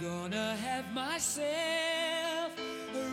gonna have myself.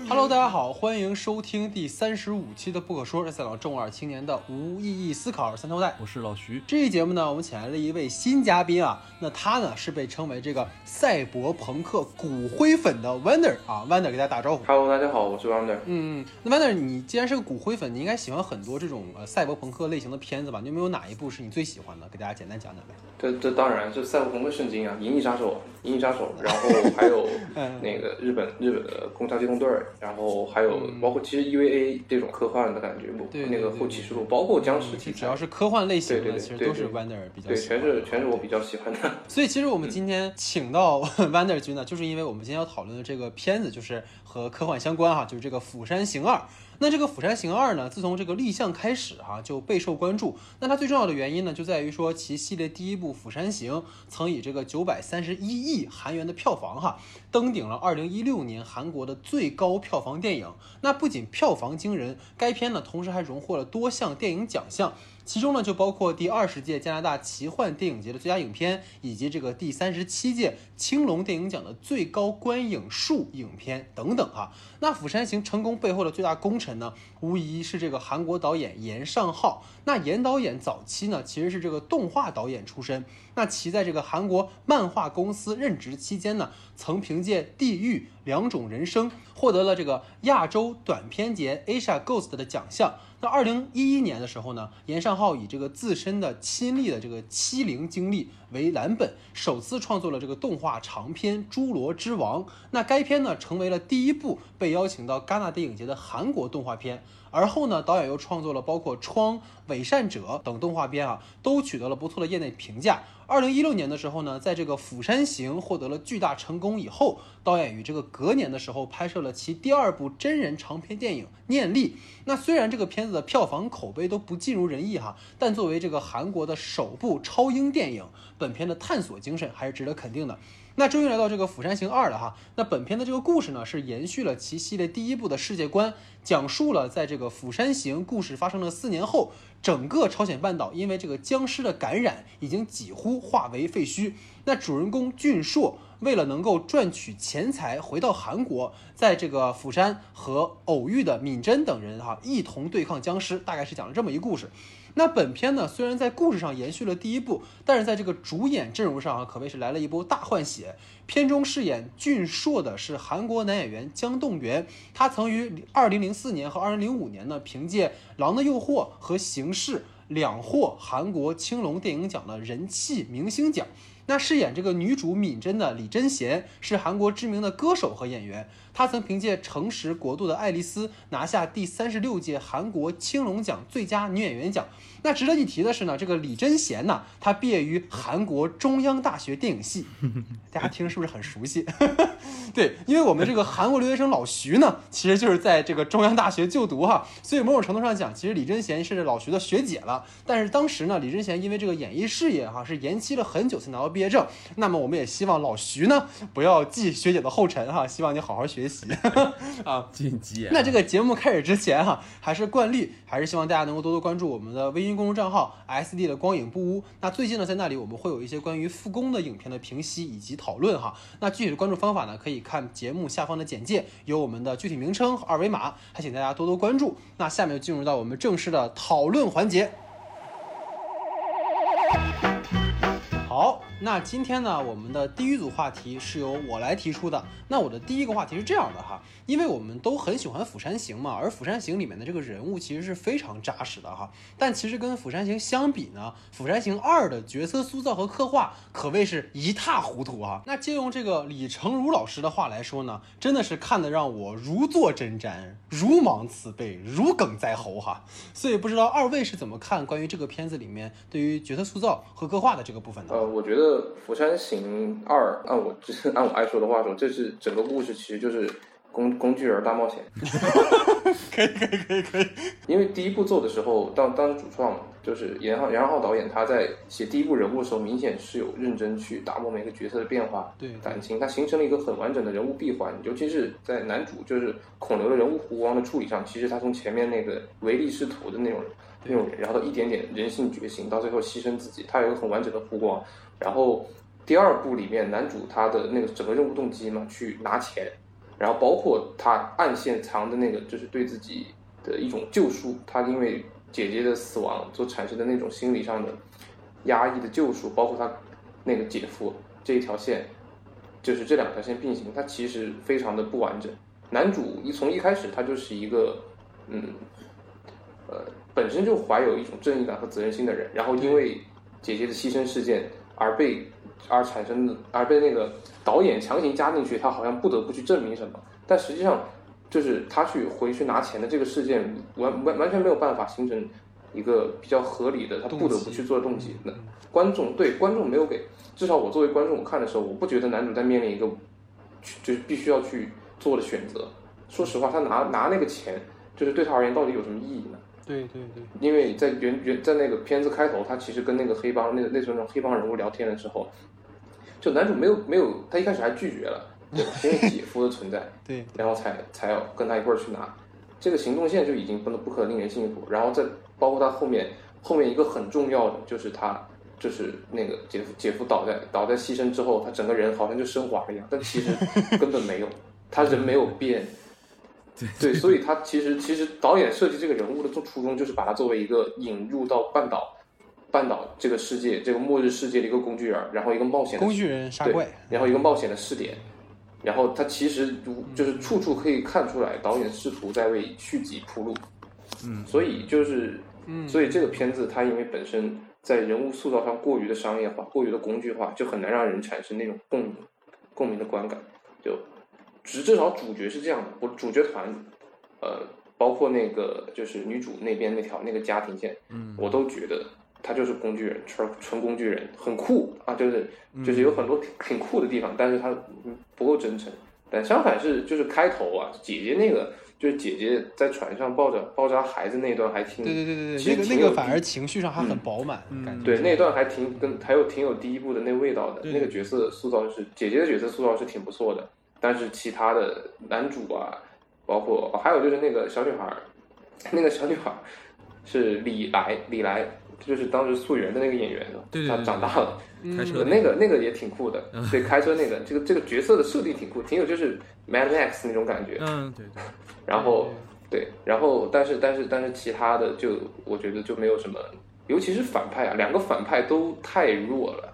Hello，大家好，欢迎收听第三十五期的不可说，是三档重二青年的无意义思考三头带。我是老徐，这期节目呢，我们请来了一位新嘉宾啊，那他呢是被称为这个赛博朋克骨灰粉的 Wander 啊，Wander 给大家打招呼。Hello，大家好，我是 Wonder。嗯，那 Wander，你既然是个骨灰粉，你应该喜欢很多这种呃赛博朋克类型的片子吧？你有没有哪一部是你最喜欢的？给大家简单讲讲呗。这这当然这赛博朋克圣经啊，《银翼杀手》《银翼杀手》，然后 还有嗯那个日本日本的《空巢机动队》，然后还有包括其实 EVA 这种科幻的感觉，对对那个后启示录，包括僵尸题材其实只要，是科幻类型的，对对对其实都是 Wander 比较对，喜欢全是全是我比较喜欢的。所以其实我们今天请到 Wander 君呢，就是因为我们今天要讨论的这个片子就是和科幻相关哈，就是这个《釜山行二》。那这个《釜山行二》呢，自从这个立项开始哈、就备受关注。那它最重要的原因呢，就在于说其系列第一部《釜山行》曾以这个九百三十一亿韩元的票房哈，登顶了二零一六年韩国的最高票房电影。那不仅票房惊人，该片呢同时还荣获了多项电影奖项。其中呢，就包括第二十届加拿大奇幻电影节的最佳影片，以及这个第三十七届青龙电影奖的最高观影数影片等等哈。那《釜山行》成功背后的最大功臣呢，无疑是这个韩国导演严尚浩。那严导演早期呢，其实是这个动画导演出身。那其在这个韩国漫画公司任职期间呢，曾凭借《地狱》两种人生获得了这个亚洲短片节 Asia Ghost 的奖项。到二零一一年的时候呢，严尚浩以这个自身的亲历的这个欺凌经历为蓝本，首次创作了这个动画长片《侏罗之王》。那该片呢，成为了第一部被邀请到戛纳电影节的韩国动画片。而后呢，导演又创作了包括《窗》《伪善者》等动画片啊，都取得了不错的业内评价。二零一六年的时候呢，在这个《釜山行》获得了巨大成功以后，导演于这个隔年的时候拍摄了其第二部真人长篇电影《念力》。那虽然这个片子的票房口碑都不尽如人意哈，但作为这个韩国的首部超英电影，本片的探索精神还是值得肯定的。那终于来到这个《釜山行二》了哈。那本片的这个故事呢，是延续了其系列第一部的世界观，讲述了在这个釜山行故事发生了四年后，整个朝鲜半岛因为这个僵尸的感染，已经几乎化为废墟。那主人公俊硕为了能够赚取钱财，回到韩国，在这个釜山和偶遇的敏珍等人哈一同对抗僵尸，大概是讲了这么一故事。那本片呢，虽然在故事上延续了第一部，但是在这个主演阵容上啊，可谓是来了一波大换血。片中饰演俊硕的是韩国男演员姜栋元，他曾于二零零四年和二零零五年呢，凭借《狼的诱惑》和《形式》两获韩国青龙电影奖的人气明星奖。那饰演这个女主敏珍的李贞贤是韩国知名的歌手和演员，她曾凭借《诚实国度的爱丽丝》拿下第三十六届韩国青龙奖最佳女演员奖。那值得一提的是呢，这个李贞贤呢，她毕业于韩国中央大学电影系，大家听是不是很熟悉？对，因为我们这个韩国留学生老徐呢，其实就是在这个中央大学就读哈，所以某种程度上讲，其实李贞贤是老徐的学姐了。但是当时呢，李贞贤因为这个演艺事业哈是延期了很久才拿到毕业证。那么我们也希望老徐呢不要继学姐的后尘哈，希望你好好学习 啊。晋级。那这个节目开始之前哈，还是惯例，还是希望大家能够多多关注我们的微信公众账号 S D 的光影不污。那最近呢，在那里我们会有一些关于复工的影片的评析以及讨论哈。那具体的关注方法呢，可以看节目下方的简介，有我们的具体名称和二维码，还请大家多多关注。那下面就进入到我们正式的讨论环节。好，那今天呢，我们的第一组话题是由我来提出的。那我的第一个话题是这样的哈，因为我们都很喜欢《釜山行》嘛，而《釜山行》里面的这个人物其实是非常扎实的哈。但其实跟《釜山行》相比呢，《釜山行二》的角色塑造和刻画可谓是一塌糊涂啊。那借用这个李成儒老师的话来说呢，真的是看得让我如坐针毡，如芒刺背，如鲠在喉哈。所以不知道二位是怎么看关于这个片子里面对于角色塑造和刻画的这个部分的？呃，我觉得《釜山行二》按我 按我爱说的话说，这是整个故事其实就是工工具人大冒险。可以可以可以可以。因为第一部做的时候，当当主创就是严浩严浩导演，他在写第一部人物的时候，明显是有认真去打磨每个角色的变化、对感情，他形成了一个很完整的人物闭环。尤其是在男主就是孔刘的人物弧光的处理上，其实他从前面那个唯利是图的那种那种，然后一点点人性觉醒，到最后牺牲自己，他有一个很完整的弧光。然后第二部里面男主他的那个整个任务动机嘛，去拿钱，然后包括他暗线藏的那个，就是对自己的一种救赎，他因为姐姐的死亡所产生的那种心理上的压抑的救赎，包括他那个姐夫这一条线，就是这两条线并行，它其实非常的不完整。男主一从一开始他就是一个，嗯，呃，本身就怀有一种正义感和责任心的人，然后因为姐姐的牺牲事件而被而产生的，而被那个导演强行加进去，他好像不得不去证明什么，但实际上就是他去回去拿钱的这个事件，完完完全没有办法形成一个比较合理的他不得不去做的动机。那观众对观众没有给，至少我作为观众，我看的时候，我不觉得男主在面临一个就是必须要去做的选择。说实话，他拿拿那个钱，就是对他而言到底有什么意义呢？对对对，因为在原原在那个片子开头，他其实跟那个黑帮那个那种黑帮人物聊天的时候，就男主没有没有，他一开始还拒绝了，对，因为姐夫的存在，对，然后才才要跟他一块儿去拿，这个行动线就已经不能不可令人信服。然后再包括他后面后面一个很重要的就是他就是那个姐夫姐夫倒在倒在牺牲之后，他整个人好像就升华了一样，但其实根本没有，他人没有变。对，所以他其实其实导演设计这个人物的初衷就是把他作为一个引入到半岛，半岛这个世界这个末日世界的一个工具人，然后一个冒险工具人杀怪，然后一个冒险的试点，然后他其实就是处处可以看出来导演试图在为续集铺路，嗯，所以就是嗯，所以这个片子它因为本身在人物塑造上过于的商业化，过于的工具化，就很难让人产生那种共鸣共鸣的观感，就。至至少主角是这样的，我主角团，呃，包括那个就是女主那边那条那个家庭线，嗯，我都觉得他就是工具人，纯纯工具人，很酷啊，就是就是有很多挺挺酷的地方，但是他不够真诚。但相反是就是开头啊，姐姐那个就是姐姐在船上抱着抱着孩子那段还挺，对对对对对，那个那个反而情绪上还很饱满，感觉对那段还挺跟还有挺有第一部的那味道的，那个角色塑造是姐姐的角色塑造是挺不错的。但是其他的男主啊，包括还有就是那个小女孩儿，那个小女孩儿是李来，李来就是当时素媛的那个演员，她长大了，开车那个那个也挺酷的，对，开车那个这个这个角色的设定挺酷，挺有就是 Mad Max 那种感觉，嗯，对对，然后对，然后但是但是但是其他的就我觉得就没有什么，尤其是反派啊，两个反派都太弱了。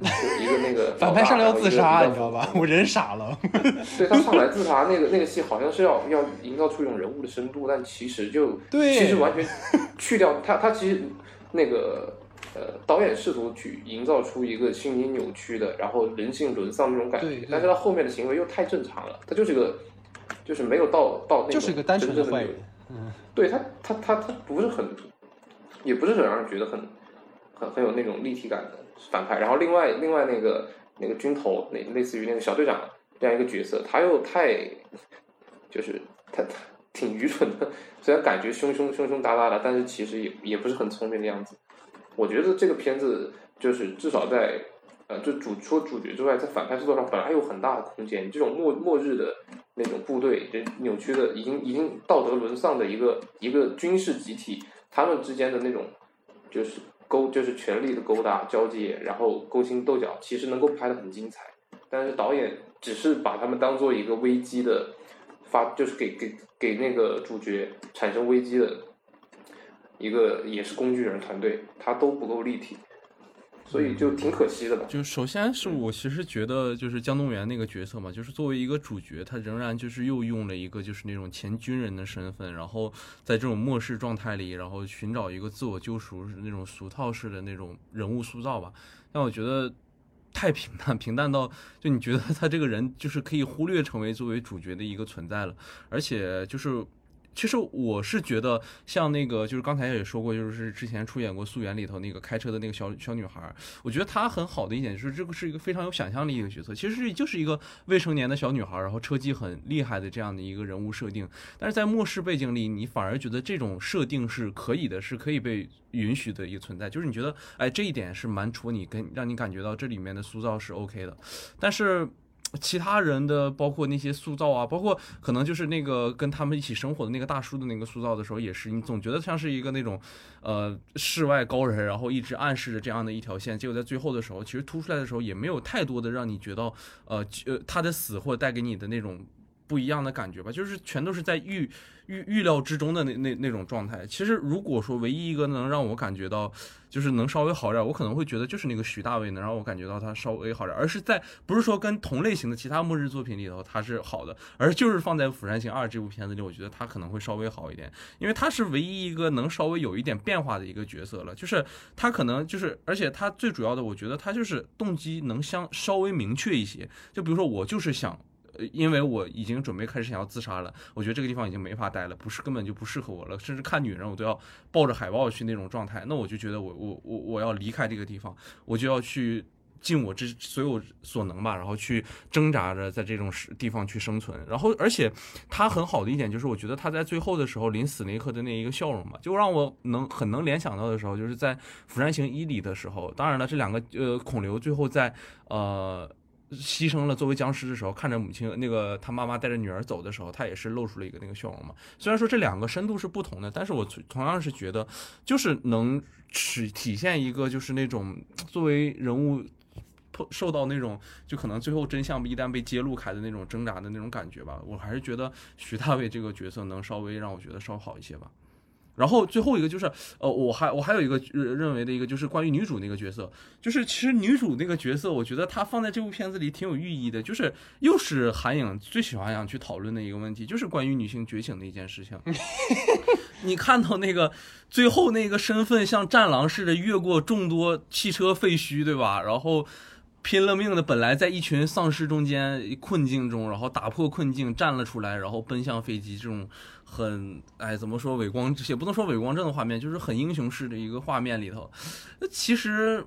一个那个 反派上来要自杀，你知道吧？我人傻了。对他上来自杀，那个那个戏好像是要要营造出一种人物的深度，但其实就对，其实完全去掉他。他其实那个呃，导演试图去营造出一个心理扭曲的，然后人性沦丧那种感觉，但是他后面的行为又太正常了，他就是个就是没有到到那就是个单纯的坏人。嗯，对他他他他不是很，也不是很让人觉得很很很有那种立体感的。反派，然后另外另外那个那个军头，那类似于那个小队长这样一个角色，他又太就是他他挺愚蠢的，虽然感觉凶凶凶凶哒哒的，但是其实也也不是很聪明的样子。我觉得这个片子就是至少在呃，就主除了主角之外，在反派塑造上本来有很大的空间。这种末末日的那种部队，就扭曲的已经已经道德沦丧的一个一个军事集体，他们之间的那种就是。勾就是权力的勾搭交接，然后勾心斗角，其实能够拍的很精彩。但是导演只是把他们当做一个危机的发，就是给给给那个主角产生危机的一个也是工具人团队，他都不够立体。所以就挺可惜的吧。就首先是我其实觉得，就是江东元那个角色嘛，就是作为一个主角，他仍然就是又用了一个就是那种前军人的身份，然后在这种末世状态里，然后寻找一个自我救赎，那种俗套式的那种人物塑造吧。但我觉得太平淡，平淡到就你觉得他这个人就是可以忽略成为作为主角的一个存在了，而且就是。其实我是觉得，像那个就是刚才也说过，就是之前出演过《素媛》里头那个开车的那个小小女孩，我觉得她很好的一点就是这个是一个非常有想象力的角色，其实就是一个未成年的小女孩，然后车技很厉害的这样的一个人物设定。但是在末世背景里，你反而觉得这种设定是可以的，是可以被允许的一个存在，就是你觉得哎这一点是蛮戳你，跟让你感觉到这里面的塑造是 OK 的。但是其他人的，包括那些塑造啊，包括可能就是那个跟他们一起生活的那个大叔的那个塑造的时候，也是你总觉得像是一个那种，呃，世外高人，然后一直暗示着这样的一条线，结果在最后的时候，其实突出来的时候也没有太多的让你觉得，呃呃，他的死或带给你的那种不一样的感觉吧，就是全都是在预预预料之中的那那那种状态。其实如果说唯一一个能让我感觉到。就是能稍微好点，我可能会觉得就是那个徐大卫能让我感觉到他稍微好点，而是在不是说跟同类型的其他末日作品里头他是好的，而就是放在《釜山行二》这部片子里，我觉得他可能会稍微好一点，因为他是唯一一个能稍微有一点变化的一个角色了，就是他可能就是，而且他最主要的，我觉得他就是动机能相稍微明确一些，就比如说我就是想。因为我已经准备开始想要自杀了，我觉得这个地方已经没法待了，不是根本就不适合我了，甚至看女人我都要抱着海报去那种状态，那我就觉得我我我我要离开这个地方，我就要去尽我这所有所能吧，然后去挣扎着在这种地方去生存。然后，而且他很好的一点就是，我觉得他在最后的时候临死那一刻的那一个笑容嘛，就让我能很能联想到的时候，就是在《釜山行》一里的时候。当然了，这两个呃孔刘最后在呃。牺牲了作为僵尸的时候，看着母亲那个他妈妈带着女儿走的时候，他也是露出了一个那个笑容嘛。虽然说这两个深度是不同的，但是我同样是觉得，就是能体体现一个就是那种作为人物受到那种就可能最后真相一旦被揭露开的那种挣扎的那种感觉吧。我还是觉得徐大卫这个角色能稍微让我觉得稍好一些吧。然后最后一个就是，呃，我还我还有一个认为的一个就是关于女主那个角色，就是其实女主那个角色，我觉得她放在这部片子里挺有寓意的，就是又是韩影最喜欢想去讨论的一个问题，就是关于女性觉醒的一件事情。你看到那个最后那个身份像战狼似的越过众多汽车废墟，对吧？然后。拼了命的，本来在一群丧尸中间困境中，然后打破困境站了出来，然后奔向飞机，这种很哎怎么说伟光也不能说伟光正的画面，就是很英雄式的一个画面里头，那其实。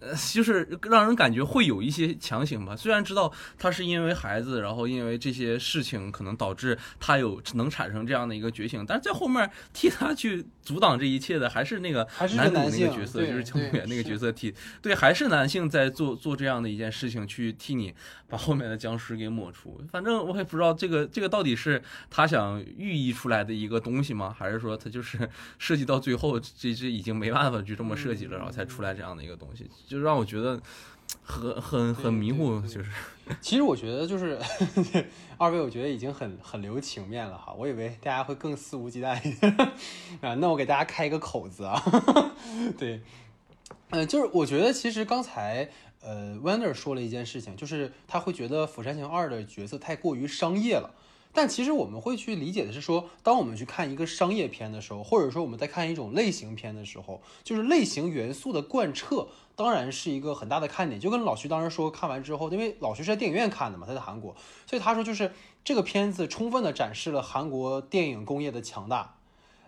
呃，就是让人感觉会有一些强行吧。虽然知道他是因为孩子，然后因为这些事情可能导致他有能产生这样的一个觉醒，但是在后面替他去阻挡这一切的还是那个男主那个角色，就是江远那个角色替对，还是男性在做做这样的一件事情，去替你把后面的僵尸给抹除。反正我也不知道这个这个到底是他想寓意出来的一个东西吗？还是说他就是 设计到最后这这已经没办法去这么设计了，然后才出来这样的一个东西？就让我觉得很很很迷糊，就是。其实我觉得就是 二位，我觉得已经很很留情面了哈。我以为大家会更肆无忌惮一点 啊。那我给大家开一个口子啊。对，嗯，就是我觉得其实刚才呃，Wonder 说了一件事情，就是他会觉得《釜山行二》的角色太过于商业了。但其实我们会去理解的是说，当我们去看一个商业片的时候，或者说我们在看一种类型片的时候，就是类型元素的贯彻，当然是一个很大的看点。就跟老徐当时说，看完之后，因为老徐是在电影院看的嘛，他在韩国，所以他说就是这个片子充分的展示了韩国电影工业的强大，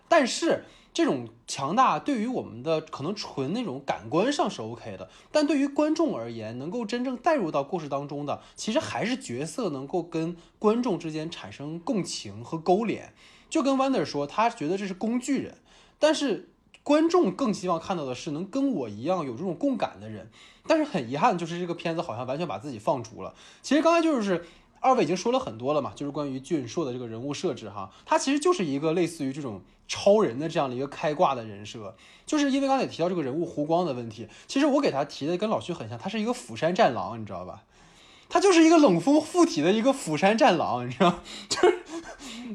但是。这种强大对于我们的可能纯那种感官上是 OK 的，但对于观众而言，能够真正带入到故事当中的，其实还是角色能够跟观众之间产生共情和勾连。就跟 Wonder 说，他觉得这是工具人，但是观众更希望看到的是能跟我一样有这种共感的人。但是很遗憾，就是这个片子好像完全把自己放逐了。其实刚才就是二位已经说了很多了嘛，就是关于俊硕的这个人物设置哈，他其实就是一个类似于这种。超人的这样的一个开挂的人设，就是因为刚才提到这个人物弧光的问题。其实我给他提的跟老徐很像，他是一个釜山战狼，你知道吧？他就是一个冷锋附体的一个釜山战狼，你知道？就是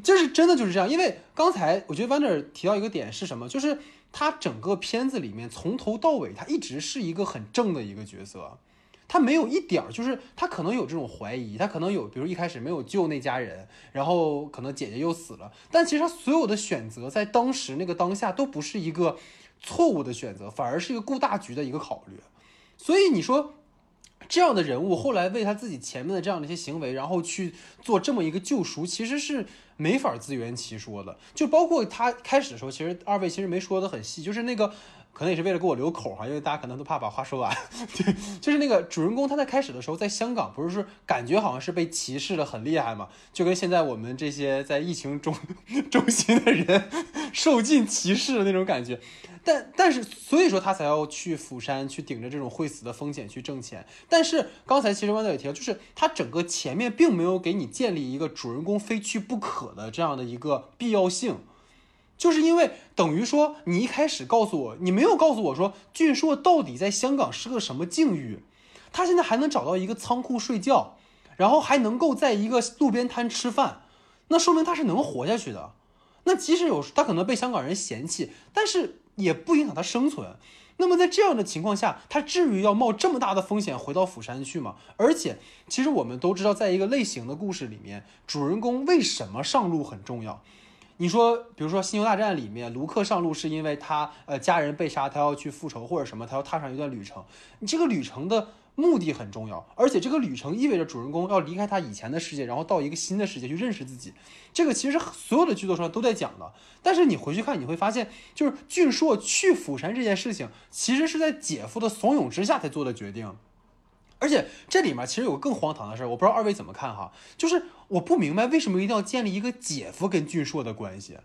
就是真的就是这样。因为刚才我觉得 Wander 提到一个点是什么？就是他整个片子里面从头到尾，他一直是一个很正的一个角色。他没有一点儿，就是他可能有这种怀疑，他可能有，比如一开始没有救那家人，然后可能姐姐又死了，但其实他所有的选择在当时那个当下都不是一个错误的选择，反而是一个顾大局的一个考虑。所以你说这样的人物后来为他自己前面的这样的一些行为，然后去做这么一个救赎，其实是没法自圆其说的。就包括他开始的时候，其实二位其实没说的很细，就是那个。可能也是为了给我留口哈，因为大家可能都怕把话说完。对，就是那个主人公他在开始的时候在香港，不是说感觉好像是被歧视的很厉害嘛，就跟现在我们这些在疫情中 中心的人受尽歧视的那种感觉。但但是所以说他才要去釜山去顶着这种会死的风险去挣钱。但是刚才其实汪导也提到，就是他整个前面并没有给你建立一个主人公非去不可的这样的一个必要性。就是因为等于说，你一开始告诉我，你没有告诉我说俊硕到底在香港是个什么境遇，他现在还能找到一个仓库睡觉，然后还能够在一个路边摊吃饭，那说明他是能活下去的。那即使有他可能被香港人嫌弃，但是也不影响他生存。那么在这样的情况下，他至于要冒这么大的风险回到釜山去吗？而且，其实我们都知道，在一个类型的故事里面，主人公为什么上路很重要。你说，比如说《星球大战》里面，卢克上路是因为他呃家人被杀，他要去复仇或者什么，他要踏上一段旅程。你这个旅程的目的很重要，而且这个旅程意味着主人公要离开他以前的世界，然后到一个新的世界去认识自己。这个其实所有的剧作上都在讲的。但是你回去看，你会发现，就是俊硕去釜山这件事情，其实是在姐夫的怂恿之下才做的决定。而且这里面其实有个更荒唐的事，我不知道二位怎么看哈，就是我不明白为什么一定要建立一个姐夫跟俊硕的关系，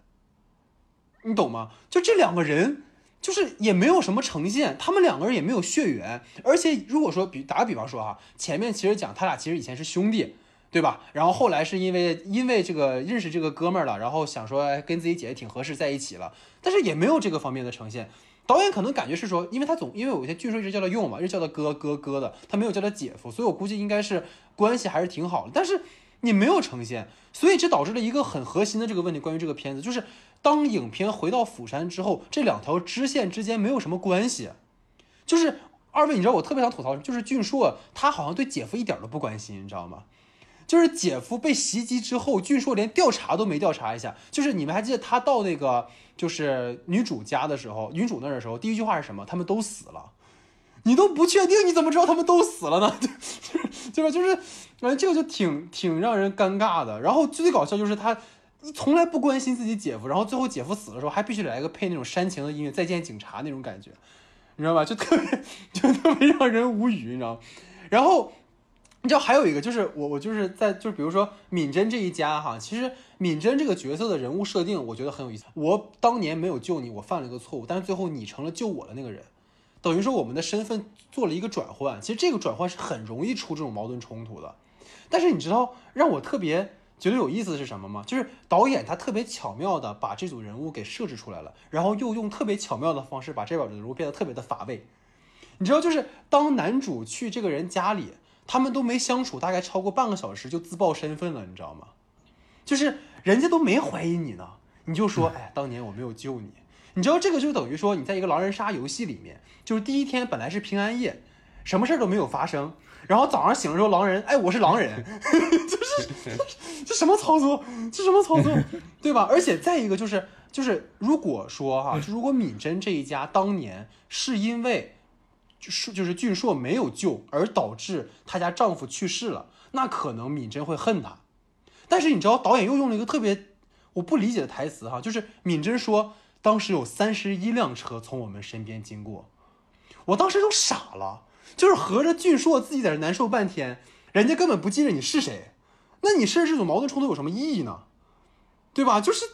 你懂吗？就这两个人，就是也没有什么呈现，他们两个人也没有血缘，而且如果说比打个比方说哈，前面其实讲他俩其实以前是兄弟，对吧？然后后来是因为因为这个认识这个哥们儿了，然后想说跟自己姐姐挺合适在一起了，但是也没有这个方面的呈现。导演可能感觉是说，因为他总因为有些剧说一直叫他用嘛，一直叫他哥哥哥的，他没有叫他姐夫，所以我估计应该是关系还是挺好的。但是你没有呈现，所以这导致了一个很核心的这个问题。关于这个片子，就是当影片回到釜山之后，这两条支线之间没有什么关系。就是二位，你知道我特别想吐槽，就是俊硕他好像对姐夫一点都不关心，你知道吗？就是姐夫被袭击之后，俊硕连调查都没调查一下。就是你们还记得他到那个就是女主家的时候，女主那儿的时候，第一句话是什么？他们都死了。你都不确定，你怎么知道他们都死了呢？对 吧？就是，反正这个就挺挺让人尴尬的。然后最搞笑就是他从来不关心自己姐夫，然后最后姐夫死的时候还必须来个配那种煽情的音乐，再见警察那种感觉，你知道吧？就特别 就特别让人无语，你知道吗。然后。你知道还有一个就是我我就是在就是比如说敏贞这一家哈，其实敏贞这个角色的人物设定我觉得很有意思。我当年没有救你，我犯了一个错误，但是最后你成了救我的那个人，等于说我们的身份做了一个转换。其实这个转换是很容易出这种矛盾冲突的。但是你知道让我特别觉得有意思的是什么吗？就是导演他特别巧妙的把这组人物给设置出来了，然后又用特别巧妙的方式把这组人物变得特别的乏味。你知道就是当男主去这个人家里。他们都没相处，大概超过半个小时就自曝身份了，你知道吗？就是人家都没怀疑你呢，你就说，哎，当年我没有救你。你知道这个就等于说你在一个狼人杀游戏里面，就是第一天本来是平安夜，什么事儿都没有发生，然后早上醒了之后，狼人，哎，我是狼人，就是这什么操作？这什么操作？对吧？而且再一个就是就是如果说哈，就如果敏贞这一家当年是因为。就是就是俊硕没有救，而导致她家丈夫去世了，那可能敏贞会恨他。但是你知道导演又用了一个特别我不理解的台词哈，就是敏贞说当时有三十一辆车从我们身边经过，我当时都傻了，就是合着俊硕自己在这难受半天，人家根本不记得你是谁，那你设置这种矛盾冲突有什么意义呢？对吧？就是。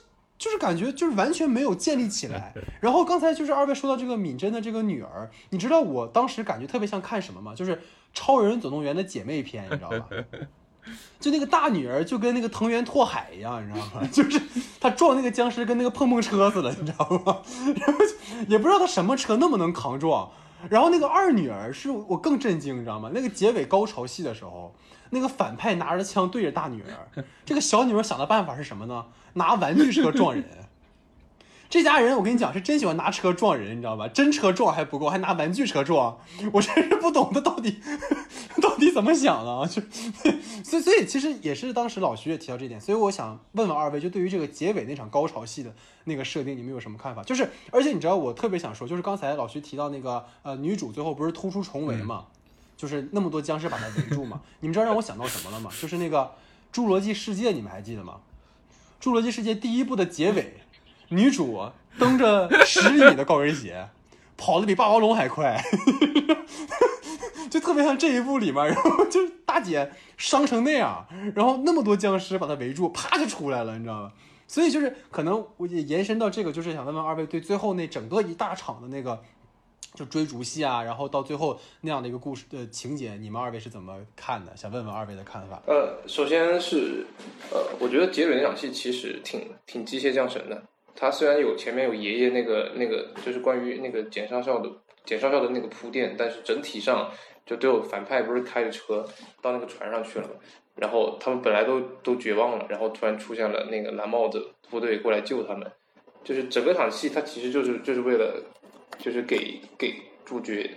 就是感觉就是完全没有建立起来，然后刚才就是二位说到这个敏贞的这个女儿，你知道我当时感觉特别像看什么吗？就是《超人总动员》的姐妹篇，你知道吧？就那个大女儿就跟那个藤原拓海一样，你知道吗？就是她撞那个僵尸跟那个碰碰车似的，你知道吗？然后也不知道她什么车那么能扛撞。然后那个二女儿是我更震惊，你知道吗？那个结尾高潮戏的时候。那个反派拿着枪对着大女儿，这个小女儿想的办法是什么呢？拿玩具车撞人。这家人我跟你讲是真喜欢拿车撞人，你知道吧？真车撞还不够，还拿玩具车撞，我真是不懂他到底 到底怎么想的啊！就所以所以其实也是当时老徐也提到这点，所以我想问问二位，就对于这个结尾那场高潮戏的那个设定，你们有什么看法？就是而且你知道我特别想说，就是刚才老徐提到那个呃女主最后不是突出重围嘛？就是那么多僵尸把它围住嘛？你们知道让我想到什么了吗？就是那个《侏罗纪世界》，你们还记得吗？《侏罗纪世界》第一部的结尾，女主蹬着十厘米的高跟鞋，跑得比霸王龙还快，就特别像这一部里面，然后就大姐伤成那样，然后那么多僵尸把她围住，啪就出来了，你知道吗？所以就是可能我也延伸到这个，就是想问问二位对最后那整个一大场的那个就追逐戏啊，然后到最后那样的一个故事的情节，你们二位是怎么看的？想问问二位的看法。呃，首先是呃，我觉得结尾那场戏其实挺挺机械降神的。他虽然有前面有爷爷那个那个，就是关于那个简少校的简少校的那个铺垫，但是整体上就都有反派不是开着车到那个船上去了嘛，然后他们本来都都绝望了，然后突然出现了那个蓝帽子部队过来救他们，就是整个场戏它其实就是就是为了就是给给主角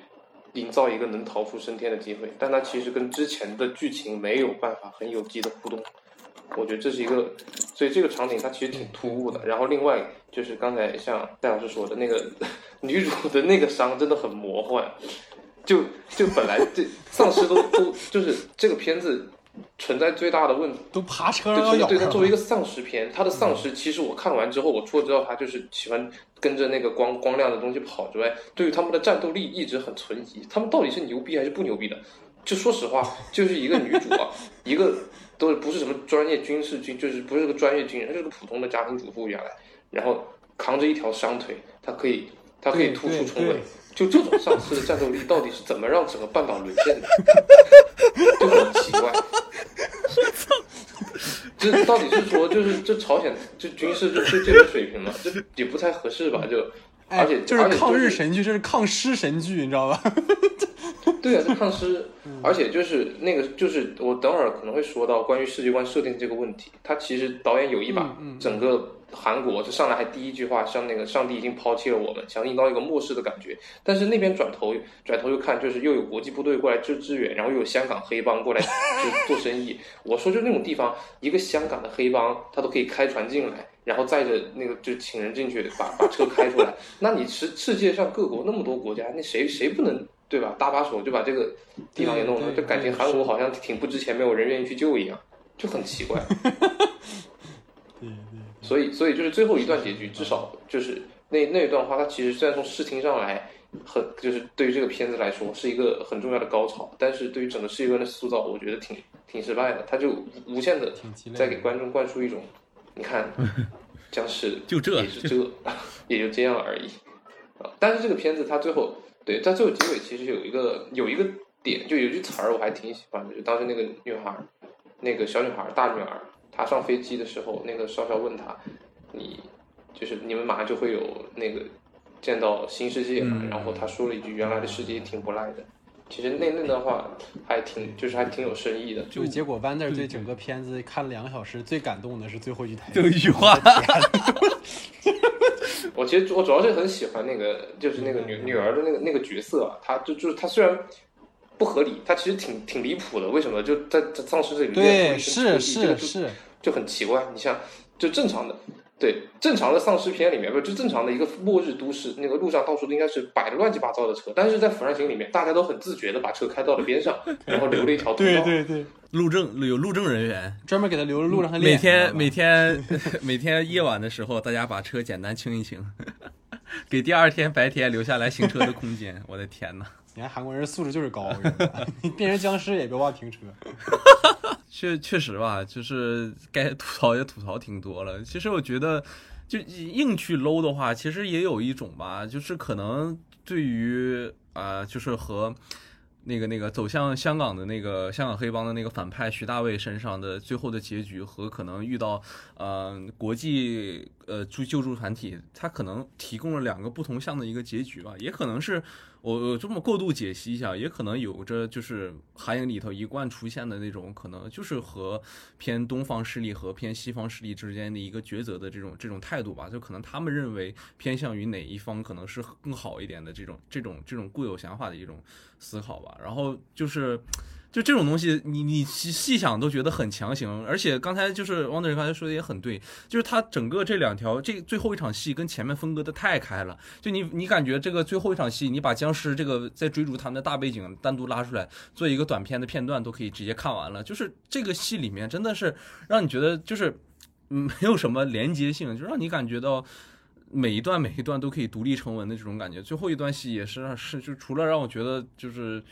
营造一个能逃出升天的机会，但它其实跟之前的剧情没有办法很有机的互动。我觉得这是一个，所以这个场景它其实挺突兀的。然后另外就是刚才像戴老师说的那个 女主的那个伤真的很魔幻，就就本来这丧尸都都就是这个片子存在最大的问题，都爬车对，要咬对，它作为一个丧尸片，它的丧尸其实我看完之后，我除了知道它就是喜欢跟着那个光光亮的东西跑之外，对于他们的战斗力一直很存疑。他们到底是牛逼还是不牛逼的？就说实话，就是一个女主啊，一个都不是什么专业军事军，就是不是个专业军人，她就是个普通的家庭主妇原来，然后扛着一条伤腿，她可以她可以突出重围对。就这种丧尸的战斗力，到底是怎么让整个半岛沦陷的？就很奇怪。这到底是说，就是这朝鲜这军事就就这个水平吗？这也不太合适吧？就哎而且就是抗日神剧，这是抗尸神剧，你知道吧？对啊，这抗尸，嗯而且就是那个，就是我等会儿可能会说到关于世界观设定这个问题。他其实导演有一把嗯嗯整个韩国，这上来还第一句话，像那个上帝已经抛弃了我们，想营造一个末世的感觉。但是那边转头转头又看，就是又有国际部队过来支支援，然后又有香港黑帮过来 就做生意。我说就那种地方，一个香港的黑帮，他都可以开船进来。然后载着那个就请人进去，把把车开出来。那你世世界上各国那么多国家，那谁谁不能对吧？搭把手就把这个地方给弄了，就感觉韩国好像挺不值钱，没有人愿意去救一样，就很奇怪。对对，所以，所以就是最后一段结局，至少就是那那一段话，它其实虽然从视听上来很，就是对于这个片子来说是一个很重要的高潮，但是对于整个世界观的塑造，我觉得挺挺失败的。他就无无限的在给观众灌输一种，你看 僵尸就这也是这，也就这样而已啊。但是这个片子它最后对在最后结尾其实有一个有一个点，就有句词儿我还挺喜欢的，就当时那个女孩儿，那个小女孩儿大女儿，她上飞机的时候，那个少校问她，你就是你们马上就会有那个见到新世界嘛，嗯然后她说了一句原来的世界挺不赖的。其实那那段话还挺，就是还挺有深意的。就结果 Wander 对整个片子看了两个小时，最感动的是最后一句台词。就一句话，我其实我主要是很喜欢那个，就是那个女女儿的那个那个角色啊，她就就是她虽然不合理，她其实挺挺离谱的。为什么就在在丧尸这里对，练出一身是是是，就很奇怪。你像就正常的，对正常的丧尸片里面，不就正常的一个末日都市，那个路上到处都应该是摆的乱七八糟的车，但是在《釜山行》里面，大家都很自觉的把车开到了边上，然后留了一条通道。对对对，路政有路政人员，专门给他留了路让他每。天每天，天 每天夜晚的时候，大家把车简单清一清，给第二天白天留下来行车的空间。我的天哪！你看韩国人素质就是高，变成僵尸也别忘停车。确确实吧，就是该吐槽也吐槽挺多了。其实我觉得，就硬去搂的话，其实也有一种吧，就是可能对于啊、就是和那个那个走向香港的那个香港黑帮的那个反派徐大卫身上的最后的结局，和可能遇到呃国际呃救救助团体，他可能提供了两个不同向的一个结局吧，也可能是。我我这么过度解析一下，也可能有着就是韩影里头一贯出现的那种，可能就是和偏东方势力和偏西方势力之间的一个抉择的这种这种态度吧。就可能他们认为偏向于哪一方可能是更好一点的这种这种这种固有想法的一种思考吧。然后就是。就这种东西，你你细细想都觉得很强行，而且刚才就是汪德仁刚才说的也很对，就是他整个这两条这最后一场戏跟前面分割的太开了，就你你感觉这个最后一场戏，你把僵尸这个在追逐他们的大背景单独拉出来做一个短片的片段，都可以直接看完了。就是这个戏里面真的是让你觉得就是没有什么连接性，就让你感觉到。每一段每一段都可以独立成文的这种感觉。最后一段戏也是是就除了让我觉得就是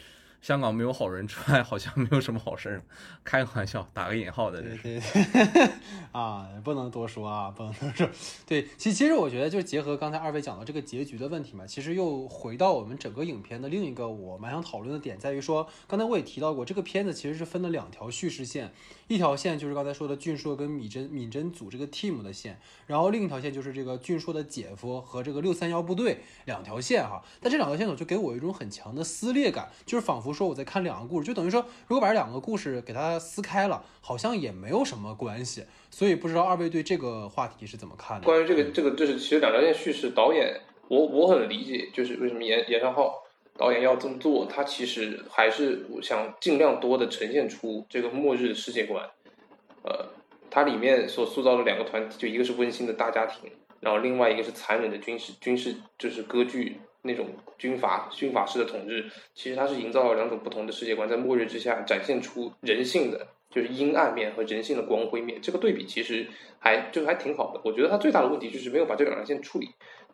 香港没有好人之外，好像没有什么好事儿。开个玩笑，打个引号的，这对是。对对，啊，不能多说啊，不能多说。对，其其实我觉得就是结合刚才二位讲到这个结局的问题嘛，其实又回到我们整个影片的另一个我蛮想讨论的点，在于说，刚才我也提到过，这个片子其实是分了两条叙事线，一条线就是刚才说的俊硕跟米真敏真组这个 team 的线，然后另一条线就是这个俊硕的姐夫和这个六三幺部队两条线哈。但这两条线索就给我一种很强的撕裂感，就是仿佛说我在看两个故事，就等于说如果把这两个故事给它撕开了，好像也没有什么关系。所以不知道二位对这个话题是怎么看的？关于这个这个就是其实两条线叙事，导演我我很理解，就是为什么严严尚浩导演要这么做，他其实还是想尽量多的呈现出这个末日的世界观。呃，它里面所塑造的两个团体，就一个是温馨的大家庭，然后另外一个是残忍的军事军事就是割据那种军阀军阀式的统治。其实它是营造了两种不同的世界观，在末日之下展现出人性的。就是阴暗面和人性的光辉面，这个对比其实还就还挺好的。我觉得他最大的问题就是没有把这两条线处理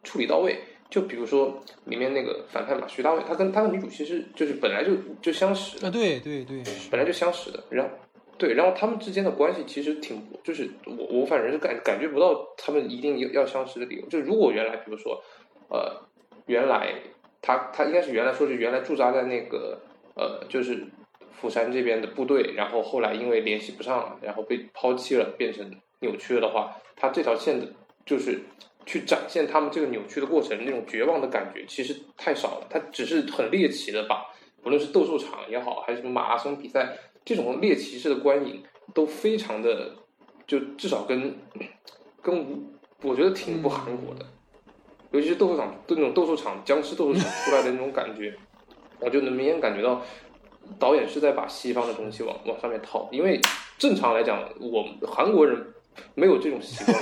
处理到位。就比如说里面那个反派嘛，徐大伟，他跟他跟女主其实就是本来就就相识啊，对对对，本来就相识的。然后对，然后他们之间的关系其实挺，就是我我反正是感感觉不到他们一定要相识的理由。就如果原来比如说呃，原来他他应该是原来说是原来驻扎在那个呃就是。釜山这边的部队，然后后来因为联系不上了，然后被抛弃了，变成扭曲了的话，他这条线的，就是去展现他们这个扭曲的过程，那种绝望的感觉，其实太少了。他只是很猎奇的把，不论是斗兽场也好，还是什么马拉松比赛，这种猎奇式的观影，都非常的，就至少跟 跟我觉得挺不韩国的，尤其是斗兽场，那种斗兽场僵尸斗兽场出来的那种感觉，我就能明显感觉到。导演是在把西方的东西往往上面套，因为正常来讲，我们韩国人没有这种习惯，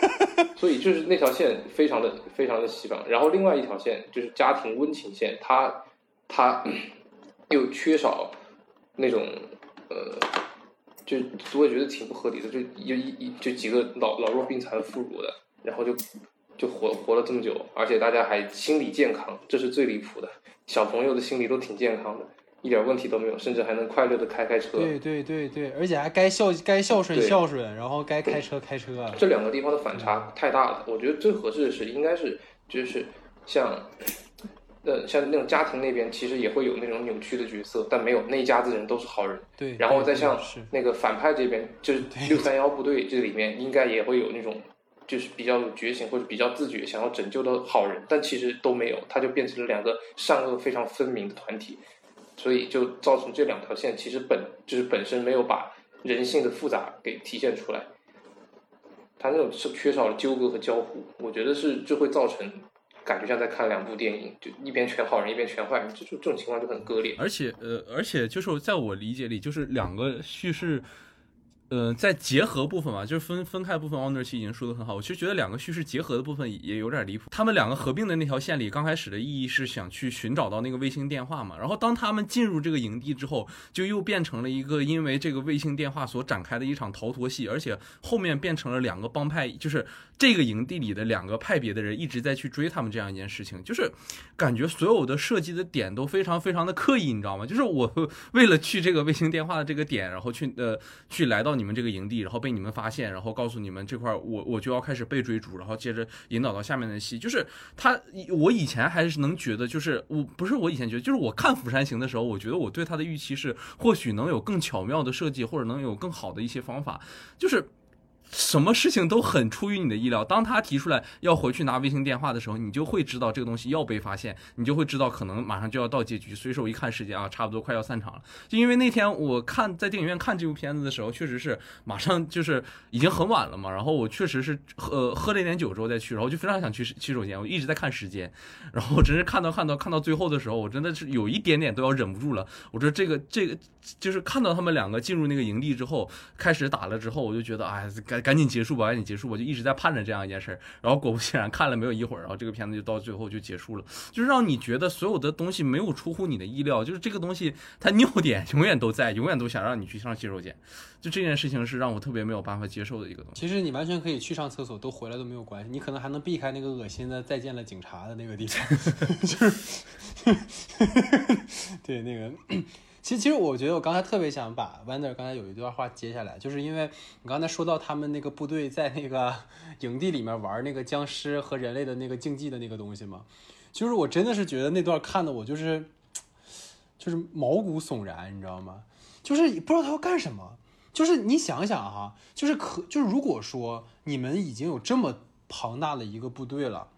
所以就是那条线非常的非常的西方。然后另外一条线就是家庭温情线，它它 又缺少那种呃，就我也觉得挺不合理的，就一一就几个老老弱病残妇孺的，然后就就活活了这么久，而且大家还心理健康，这是最离谱的，小朋友的心理都挺健康的。一点问题都没有，甚至还能快乐的开开车。对对对对，而且还该孝该孝顺孝顺，然后该开车开车。这两个地方的反差太大了，我觉得最合适的是应该是就是像，呃，像那种家庭那边其实也会有那种扭曲的角色，但没有那一家子人都是好人。对，然后再像那个反派这边，就是六三幺部队这里面应该也会有那种就是比较有觉醒或者比较自觉想要拯救的好人，但其实都没有，他就变成了两个善恶非常分明的团体。所以就造成这两条线其实本就是本身没有把人性的复杂给体现出来，它那种是缺少了纠葛和交互，我觉得是就会造成感觉像在看两部电影，就一边全好人一边全坏人，这就这种情况就很割裂。而且呃，而且就是在我理解里，就是两个叙事。呃，在结合部分嘛，就是分分开部分 o n e r 七已经说的很好。我其实觉得两个叙事结合的部分也有点离谱。他们两个合并的那条线里，刚开始的意义是想去寻找到那个卫星电话嘛。然后当他们进入这个营地之后，就又变成了一个因为这个卫星电话所展开的一场逃脱戏，而且后面变成了两个帮派，就是这个营地里的两个派别的人一直在去追他们这样一件事情，就是感觉所有的设计的点都非常非常的刻意，你知道吗？就是我 为了去这个卫星电话的这个点，然后去呃去来到。你你们这个营地，然后被你们发现，然后告诉你们这块我我就要开始被追逐，然后接着引导到下面的戏。就是他，我以前还是能觉得，就是我不是我以前觉得，就是我看《釜山行》的时候，我觉得我对他的预期是，或许能有更巧妙的设计，或者能有更好的一些方法，就是。什么事情都很出于你的意料。当他提出来要回去拿卫星电话的时候，你就会知道这个东西要被发现，你就会知道可能马上就要到结局。所以说，我一看时间啊，差不多快要散场了。就因为那天我看在电影院看这部片子的时候，确实是马上就是已经很晚了嘛。然后我确实是喝喝了一点酒之后再去，然后就非常想去洗手间。我一直在看时间，然后我真是看到看到看到最后的时候，我真的是有一点点都要忍不住了。我说这个这个就是看到他们两个进入那个营地之后开始打了之后，我就觉得哎。赶紧结束吧，赶紧结束吧，就一直在盼着这样一件事儿。然后果不其然，看了没有一会儿，然后这个片子就到最后就结束了，就是让你觉得所有的东西没有出乎你的意料，就是这个东西它尿点永远都在，永远都想让你去上洗手间。就这件事情是让我特别没有办法接受的一个东西。其实你完全可以去上厕所，都回来都没有关系，你可能还能避开那个恶心的再见了警察的那个地方，就是，对那个。其实，其实我觉得我刚才特别想把 Wander 刚才有一段话接下来，就是因为你刚才说到他们那个部队在那个 营地里面玩那个僵尸和人类的那个竞技的那个东西嘛，就是我真的是觉得那段看的我就是就是毛骨悚然，你知道吗？就是不知道他要干什么。就是你想想哈，就是可就是如果说你们已经有这么庞大的一个部队了，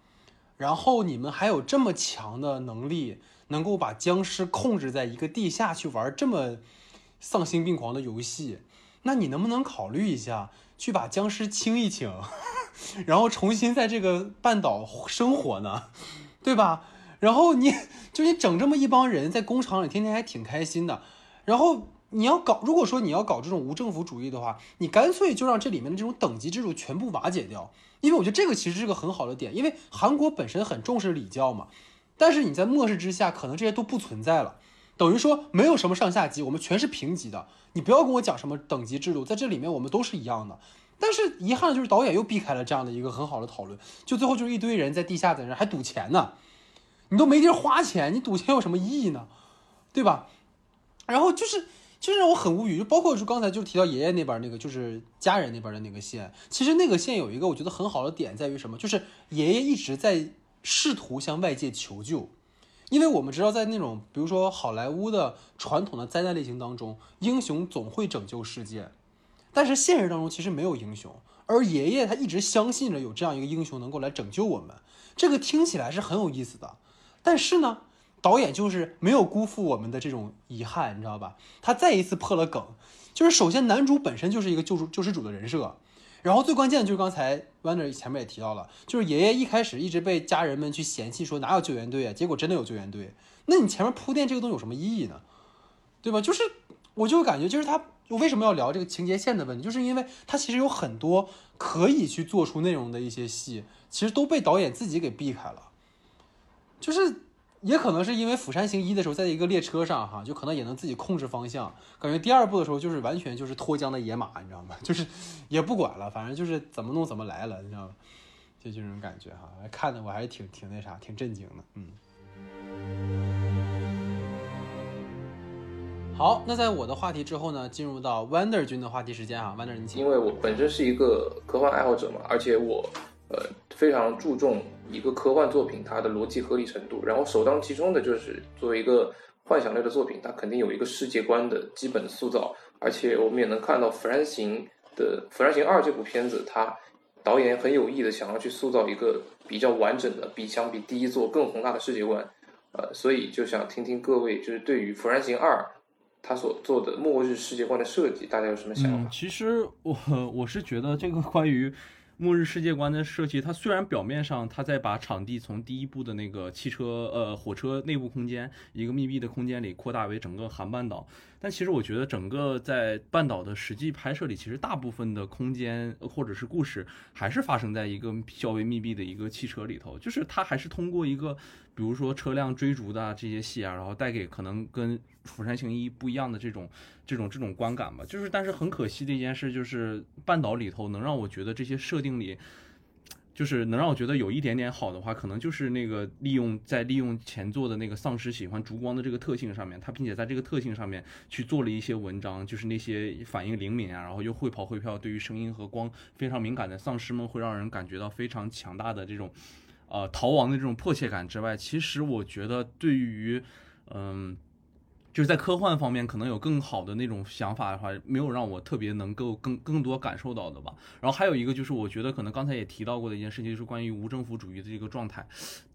然后你们还有这么强的能力，能够把僵尸控制在一个地下去玩这么丧心病狂的游戏，那你能不能考虑一下，去把僵尸清一清，然后重新在这个半岛生活呢？对吧？然后你就你整这么一帮人在工厂里，天天还挺开心的，然后。你要搞，如果说你要搞这种无政府主义的话，你干脆就让这里面的这种等级制度全部瓦解掉，因为我觉得这个其实是个很好的点，因为韩国本身很重视礼教嘛，但是你在末世之下，可能这些都不存在了，等于说没有什么上下级，我们全是平级的，你不要跟我讲什么等级制度，在这里面我们都是一样的。但是遗憾的就是导演又避开了这样的一个很好的讨论，就最后就是一堆人在地下在那还赌钱呢，你都没地儿花钱，你赌钱有什么意义呢？对吧？然后就是。就是让我很无语，就包括说刚才就提到爷爷那边那个，就是家人那边的那个线。其实那个线有一个我觉得很好的点在于什么？就是爷爷一直在试图向外界求救，因为我们知道在那种比如说好莱坞的传统的灾难类型当中，英雄总会拯救世界，但是现实当中其实没有英雄，而爷爷他一直相信着有这样一个英雄能够来拯救我们，这个听起来是很有意思的，但是呢？导演就是没有辜负我们的这种遗憾，你知道吧？他再一次破了梗，就是首先男主本身就是一个救主救世主的人设，然后最关键的就是刚才 Wonder 前面也提到了，就是爷爷一开始一直被家人们去嫌弃说哪有救援队啊，结果真的有救援队，那你前面铺垫这个东西有什么意义呢？对吧？就是我就感觉就是他为什么要聊这个情节线的问题，就是因为他其实有很多可以去做出内容的一些戏，其实都被导演自己给避开了，就是。也可能是因为《釜山行一》的时候，在一个列车上，哈，就可能也能自己控制方向。感觉第二部的时候，就是完全就是脱缰的野马，你知道吗？就是也不管了，反正就是怎么弄怎么来了，你知道吗？就这种感觉哈，看的我还是挺挺那啥，挺震惊的。嗯。好，那在我的话题之后呢，进入到 Wonder 君的话题时间哈，Wonder 你请。因为我本身是一个科幻爱好者嘛，而且我呃非常注重。一个科幻作品，它的逻辑合理程度，然后首当其冲的就是作为一个幻想类的作品，它肯定有一个世界观的基本塑造，而且我们也能看到《釜山行》的《釜山行二》这部片子，它导演很有意的想要去塑造一个比较完整的，比相比第一作更宏大的世界观，呃，所以就想听听各位就是对于《釜山行二》他所做的末日世界观的设计，大家有什么想法？其实我我是觉得这个关于。末日世界观的设计，它虽然表面上它在把场地从第一部的那个汽车呃火车内部空间一个密闭的空间里扩大为整个韩半岛，但其实我觉得整个在半岛的实际拍摄里，其实大部分的空间或者是故事还是发生在一个较为密闭的一个汽车里头，就是它还是通过一个比如说车辆追逐的这些戏啊，然后带给可能跟《釜山行一》不一样的这种。这种这种观感吧，就是，但是很可惜的一件事就是，半岛里头能让我觉得这些设定里，就是能让我觉得有一点点好的话，可能就是那个利用在利用前作的那个丧尸喜欢烛光的这个特性上面，它并且在这个特性上面去做了一些文章，就是那些反应灵敏啊，然后又会跑会跳，对于声音和光非常敏感的丧尸们，会让人感觉到非常强大的这种，呃，逃亡的这种迫切感之外，其实我觉得对于，嗯。就是在科幻方面可能有更好的那种想法的话，没有让我特别能够更更多感受到的吧。然后还有一个就是，我觉得可能刚才也提到过的一件事情，就是关于无政府主义的这个状态。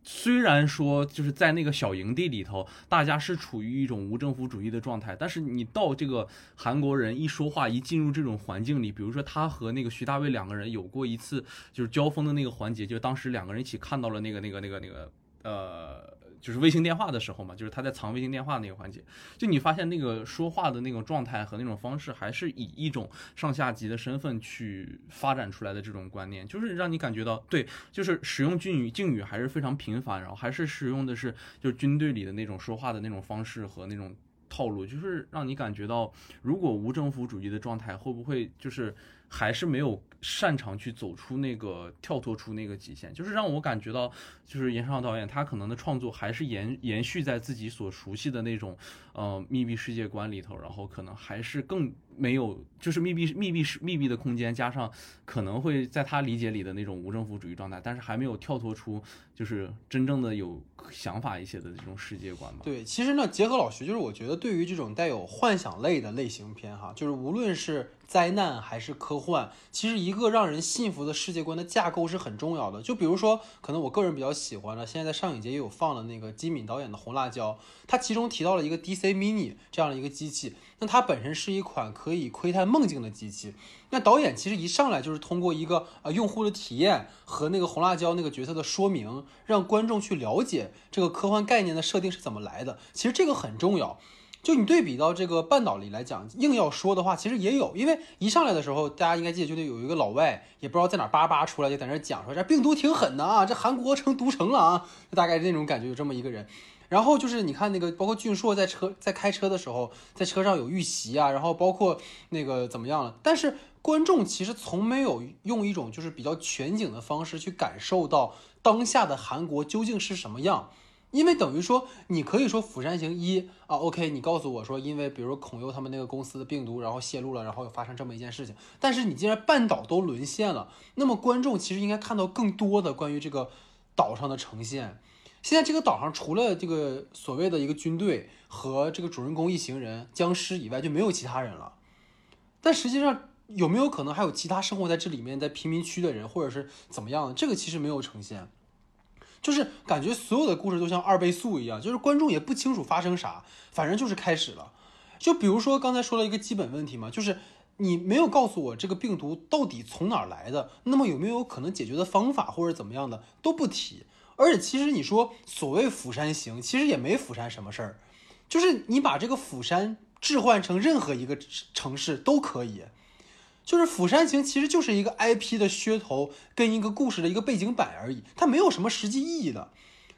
虽然说就是在那个小营地里头，大家是处于一种无政府主义的状态，但是你到这个韩国人一说话，一进入这种环境里，比如说他和那个徐大卫两个人有过一次就是交锋的那个环节，就当时两个人一起看到了那个那个那个那个呃。就是卫星电话的时候嘛，就是他在藏卫星电话那个环节，就你发现那个说话的那种状态和那种方式，还是以一种上下级的身份去发展出来的这种观念，就是让你感觉到对，就是使用敬语敬语还是非常频繁，然后还是使用的是就是军队里的那种说话的那种方式和那种套路，就是让你感觉到，如果无政府主义的状态会不会就是还是没有擅长去走出那个跳脱出那个极限，就是让我感觉到，就是严尚导演他可能的创作还是延延续在自己所熟悉的那种呃密闭世界观里头，然后可能还是更没有就是密闭密闭式密闭的空间，加上可能会在他理解里的那种无政府主义状态，但是还没有跳脱出就是真正的有想法一些的这种世界观吧。对，其实呢，结合老徐，就是我觉得对于这种带有幻想类的类型片，哈，就是无论是灾难还是科幻，其实一个让人信服的世界观的架构是很重要的。就比如说，可能我个人比较喜欢的，现在在上影节也有放的那个金敏导演的《红辣椒》，它其中提到了一个 DC Mini 这样的一个机器，那它本身是一款可以窥探梦境的机器。那导演其实一上来就是通过一个呃用户的体验和那个红辣椒那个角色的说明，让观众去了解这个科幻概念的设定是怎么来的。其实这个很重要。就你对比到这个半岛里来讲，硬要说的话，其实也有，因为一上来的时候，大家应该记得，就得有一个老外，也不知道在哪叭叭出来，就在那讲说这病毒挺狠的啊，这韩国成毒城了啊，就大概那种感觉，有这么一个人。然后就是你看那个，包括俊硕在车在开车的时候，在车上有遇袭啊，然后包括那个怎么样了，但是观众其实从没有用一种就是比较全景的方式去感受到当下的韩国究竟是什么样。因为等于说，你可以说《釜山行》一啊，OK，你告诉我说，因为比如说孔侑他们那个公司的病毒，然后泄露了，然后又发生这么一件事情。但是你既然半岛都沦陷了，那么观众其实应该看到更多的关于这个岛上的呈现。现在这个岛上除了这个所谓的一个军队和这个主人公一行人僵尸以外，就没有其他人了。但实际上有没有可能还有其他生活在这里面，在贫民区的人，或者是怎么样的？这个其实没有呈现。就是感觉所有的故事都像二倍速一样，就是观众也不清楚发生啥，反正就是开始了。就比如说刚才说了一个基本问题嘛，就是你没有告诉我这个病毒到底从哪儿来的，那么有没有可能解决的方法或者怎么样的都不提。而且其实你说所谓釜山行，其实也没釜山什么事儿，就是你把这个釜山置换成任何一个城市都可以。就是《釜山行》其实就是一个 IP 的噱头跟一个故事的一个背景板而已，它没有什么实际意义的。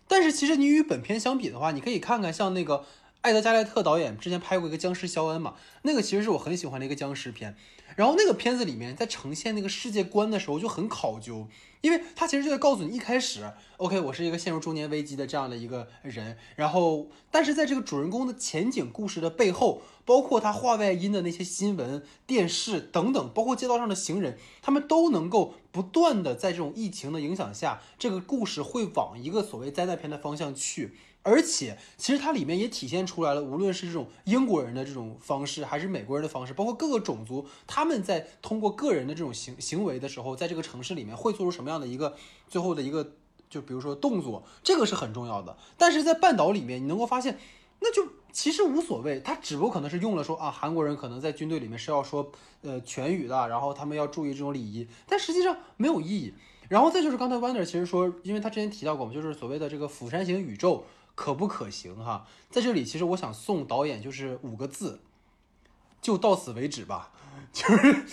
但是其实你与本片相比的话，你可以看看像那个艾德加莱特导演之前拍过一个僵尸肖恩嘛，那个其实是我很喜欢的一个僵尸片。然后那个片子里面在呈现那个世界观的时候就很考究，因为他其实就在告诉你一开始，OK，我是一个陷入中年危机的这样的一个人，然后但是在这个主人公的前景故事的背后，包括他画外音的那些新闻、电视等等，包括街道上的行人，他们都能够不断的在这种疫情的影响下，这个故事会往一个所谓灾难片的方向去。而且，其实它里面也体现出来了，无论是这种英国人的这种方式，还是美国人的方式，包括各个种族，他们在通过个人的这种行行为的时候，在这个城市里面会做出什么样的一个最后的一个，就比如说动作，这个是很重要的。但是在半岛里面，你能够发现，那就其实无所谓，他只不过可能是用了说啊，韩国人可能在军队里面是要说呃全语的，然后他们要注意这种礼仪，但实际上没有意义。然后再就是刚才 Wander 其实说，因为他之前提到过嘛，就是所谓的这个釜山行宇宙。可不可行哈？在这里，其实我想送导演就是五个字，就到此为止吧。就是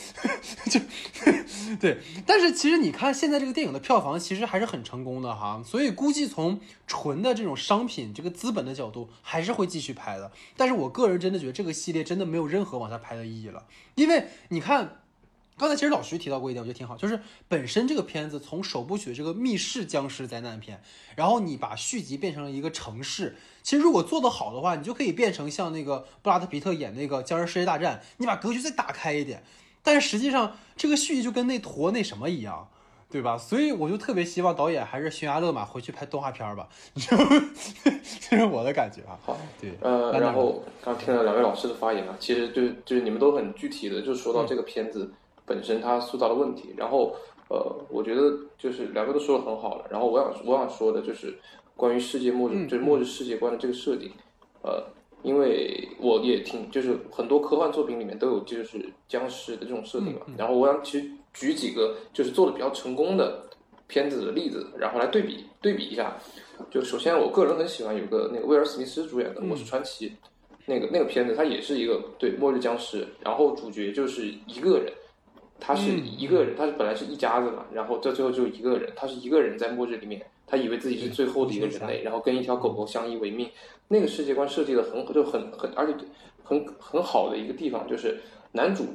就 对，但是其实你看现在这个电影的票房其实还是很成功的哈，所以估计从纯的这种商品这个资本的角度，还是会继续拍的。但是我个人真的觉得这个系列真的没有任何往下拍的意义了，因为你看。刚才其实老徐提到过一点，我觉得挺好，就是本身这个片子从首部曲的这个密室僵尸灾难片，然后你把续集变成了一个城市，其实如果做得好的话，你就可以变成像那个布拉德皮特演那个僵尸世界大战，你把格局再打开一点。但是实际上这个续集就跟那坨那什么一样，对吧？所以我就特别希望导演还是悬崖勒马回去拍动画片吧，这是我的感觉啊。好，对，呃，然后刚听了两位老师的发言啊，其实就就是你们都很具体的就说到这个片子。本身它塑造的问题，然后呃，我觉得就是两个都说的很好了。然后我想我想说的就是关于世界末日，就是末日世界观的这个设定，呃，因为我也挺，就是很多科幻作品里面都有就是僵尸的这种设定嘛。然后我想其实举几个就是做的比较成功的片子的例子，然后来对比对比一下。就首先，我个人很喜欢有个那个威尔史密斯主演的《我是传奇》，那个那个片子，它也是一个对末日僵尸，然后主角就是一个人，他是一个人，他是本来是一家子嘛，然后到最后就一个人，他是一个人在末日里面，他以为自己是最后的一个人类，然后跟一条狗狗相依为命。那个世界观设计的很就很很，而且很很好的一个地方就是男主。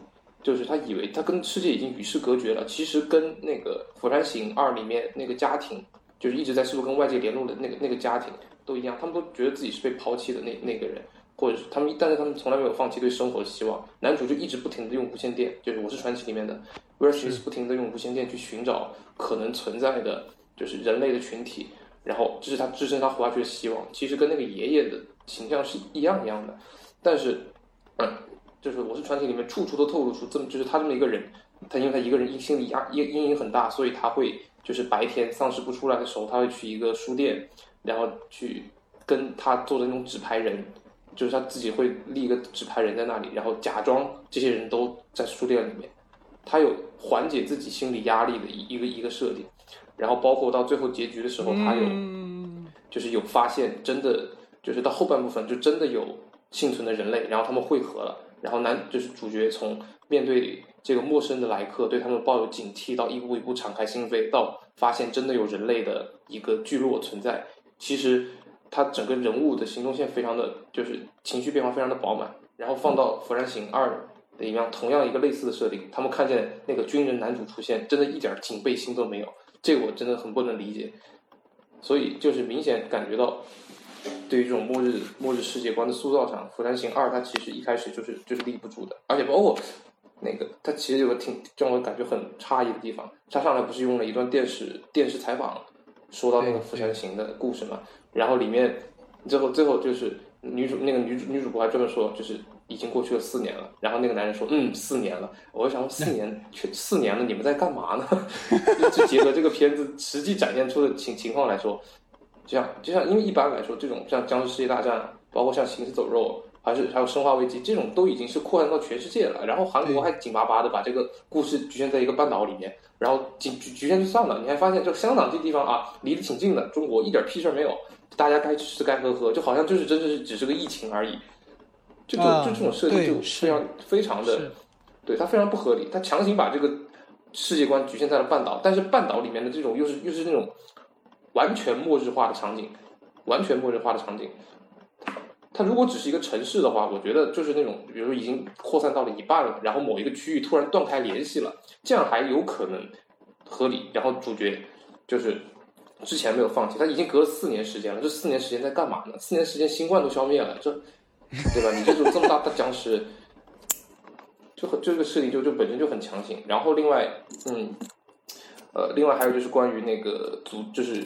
就是他以为他跟世界已经与世隔绝了，其实跟那个《釜山行二》里面那个家庭，就是一直在试图跟外界联络的那个那个家庭都一样，他们都觉得自己是被抛弃的那那个人，或者是他们，但是他们从来没有放弃对生活的希望。男主就一直不停的用无线电，就是《我是传奇》里面的威尔史密斯不停的用无线电去寻找可能存在的，就是人类的群体，然后这是他支撑他活下去的希望。其实跟那个爷爷的形象是一样一样的，但是，嗯。就是我是传奇里面处处都透露出这么就是他这么一个人，他因为他一个人心理压阴阴影很大，所以他会就是白天丧尸不出来的时候，他会去一个书店，然后去跟他做的那种纸牌人，就是他自己会立一个纸牌人在那里，然后假装这些人都在书店里面，他有缓解自己心理压力的一一个一个设定，然后包括到最后结局的时候，他有就是有发现真的就是到后半部分就真的有幸存的人类，然后他们汇合了。然后男就是主角从面对这个陌生的来客，对他们抱有警惕，到一步一步敞开心扉，到发现真的有人类的一个聚落存在。其实他整个人物的行动线非常的就是情绪变化非常的饱满。然后放到《釜山行二》的一样，同样一个类似的设定，他们看见那个军人男主出现，真的一点警备心都没有，这个我真的很不能理解。所以就是明显感觉到。对于这种末日末日世界观的塑造上，《釜山行二》它其实一开始就是就是立不住的，而且包括那个它其实有个挺让我感觉很诧异的地方，它上来不是用了一段电视电视采访，说到那个《釜山行》的故事嘛，然后里面最后最后就是女主那个女主女主播还专门说，就是已经过去了四年了，然后那个男人说，嗯，四年了，我就想说四年 去四年了，你们在干嘛呢？就结合这个片子实际展现出的情情况来说。就像就像，因为一般来说，这种像《僵尸世界大战》，包括像《行尸走肉》，还是还有《生化危机》这种，都已经是扩散到全世界了。然后韩国还紧巴巴的把这个故事局限在一个半岛里面，然后仅局局限就算了，你还发现，就香港这地方啊，离得挺近的，中国一点屁事儿没有，大家该吃吃该喝喝，就好像就是真的是只是个疫情而已。就就就这种设定就非常非常的，对它非常不合理，它强行把这个世界观局限在了半岛，但是半岛里面的这种又是又是那种。完全末日化的场景，完全末日化的场景。它如果只是一个城市的话，我觉得就是那种，比如说已经扩散到了一半了，然后某一个区域突然断开联系了，这样还有可能合理。然后主角就是之前没有放弃，他已经隔了四年时间了，这四年时间在干嘛呢？四年时间新冠都消灭了，这对吧？你这种这么大的僵尸，就很这个设定就就本身就很强行。然后另外，嗯。呃，另外还有就是关于那个组，就是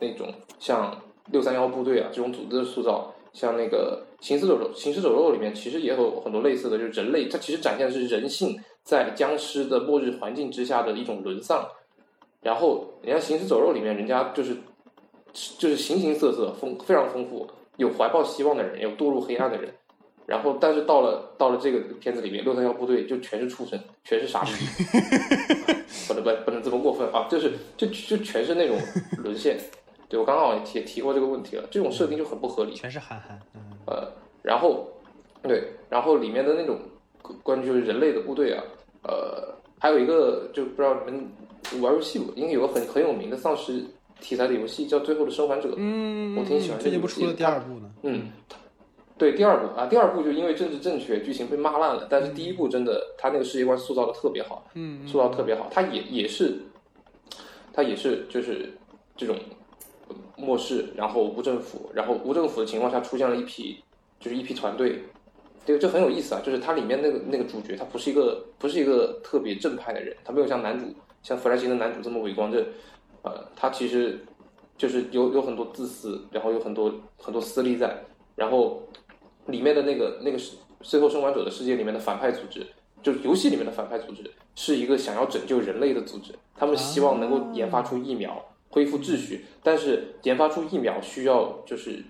那种像六三幺部队啊这种组织的塑造，像那个《行尸走肉》《行尸走肉》里面其实也有很多类似的，就是人类，它其实展现的是人性在僵尸的末日环境之下的一种沦丧。然后，人家《行尸走肉》里面，人家就是就是形形色色，丰非常丰富，有怀抱希望的人，有堕入黑暗的人。然后，但是到了到了这个片子里面，六三幺部队就全是畜生，全是傻逼，不能不不能这么过分啊！就是就就全是那种沦陷。对我刚刚也提提过这个问题了，这种设定就很不合理。全是憨憨。呃，然后对，然后里面的那种关于就是人类的部队啊，呃，还有一个就不知道你们玩游戏不？应该有个很很有名的丧尸题材的游戏叫《最后的生还者》。嗯，我挺喜欢。最近不出了第二部呢？嗯。对第二部啊，第二部就因为政治正确，剧情被骂烂了。但是第一部真的，他那个世界观塑造的特别好，嗯，塑造特别好。他也也是，他也是就是这种末世，然后无政府，然后无政府的情况下出现了一批，就是一批团队，这个这很有意思啊。就是它里面那个那个主角，他不是一个不是一个特别正派的人，他没有像男主像弗兰西的男主这么伟光正，呃，他其实就是有有很多自私，然后有很多很多私利在，然后。里面的那个那个是最后生还者的世界里面的反派组织，就是游戏里面的反派组织，是一个想要拯救人类的组织。他们希望能够研发出疫苗，恢复秩序。但是研发出疫苗需要就是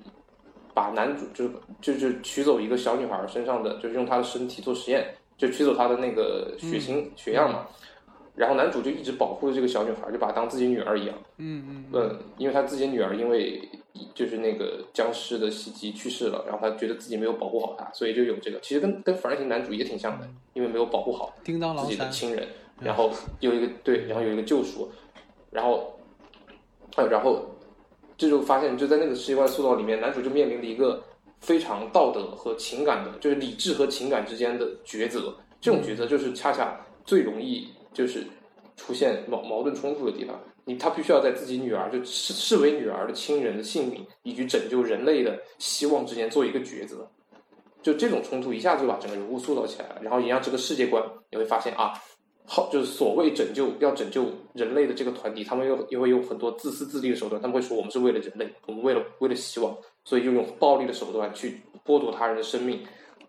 把男主就是就是取走一个小女孩身上的，就是用她的身体做实验，就取走她的那个血清血样嘛。然后男主就一直保护着这个小女孩，就把她当自己女儿一样。嗯嗯嗯，因为他自己女儿因为就是那个僵尸的袭击去世了，然后他觉得自己没有保护好她，所以就有这个，其实跟跟反型男主也挺像的，因为没有保护好自己的，亲人，然后有一个对，然后有一个救赎，然后，呃，然后这就发现就在那个世界观塑造里面，男主就面临了一个非常道德和情感的，就是理智和情感之间的抉择。这种抉择就是恰恰最容易就是出现矛矛盾冲突的地方。你他必须要在自己女儿就视视为女儿的亲人的性命以及拯救人类的希望之间做一个抉择。就这种冲突一下就把整个人物塑造起来了，然后也让这个世界观你会发现啊，好就是所谓拯救要拯救人类的这个团体，他们又也会有很多自私自利的手段，他们会说我们是为了人类，我们为了为了希望，所以就用暴力的手段去剥夺他人的生命。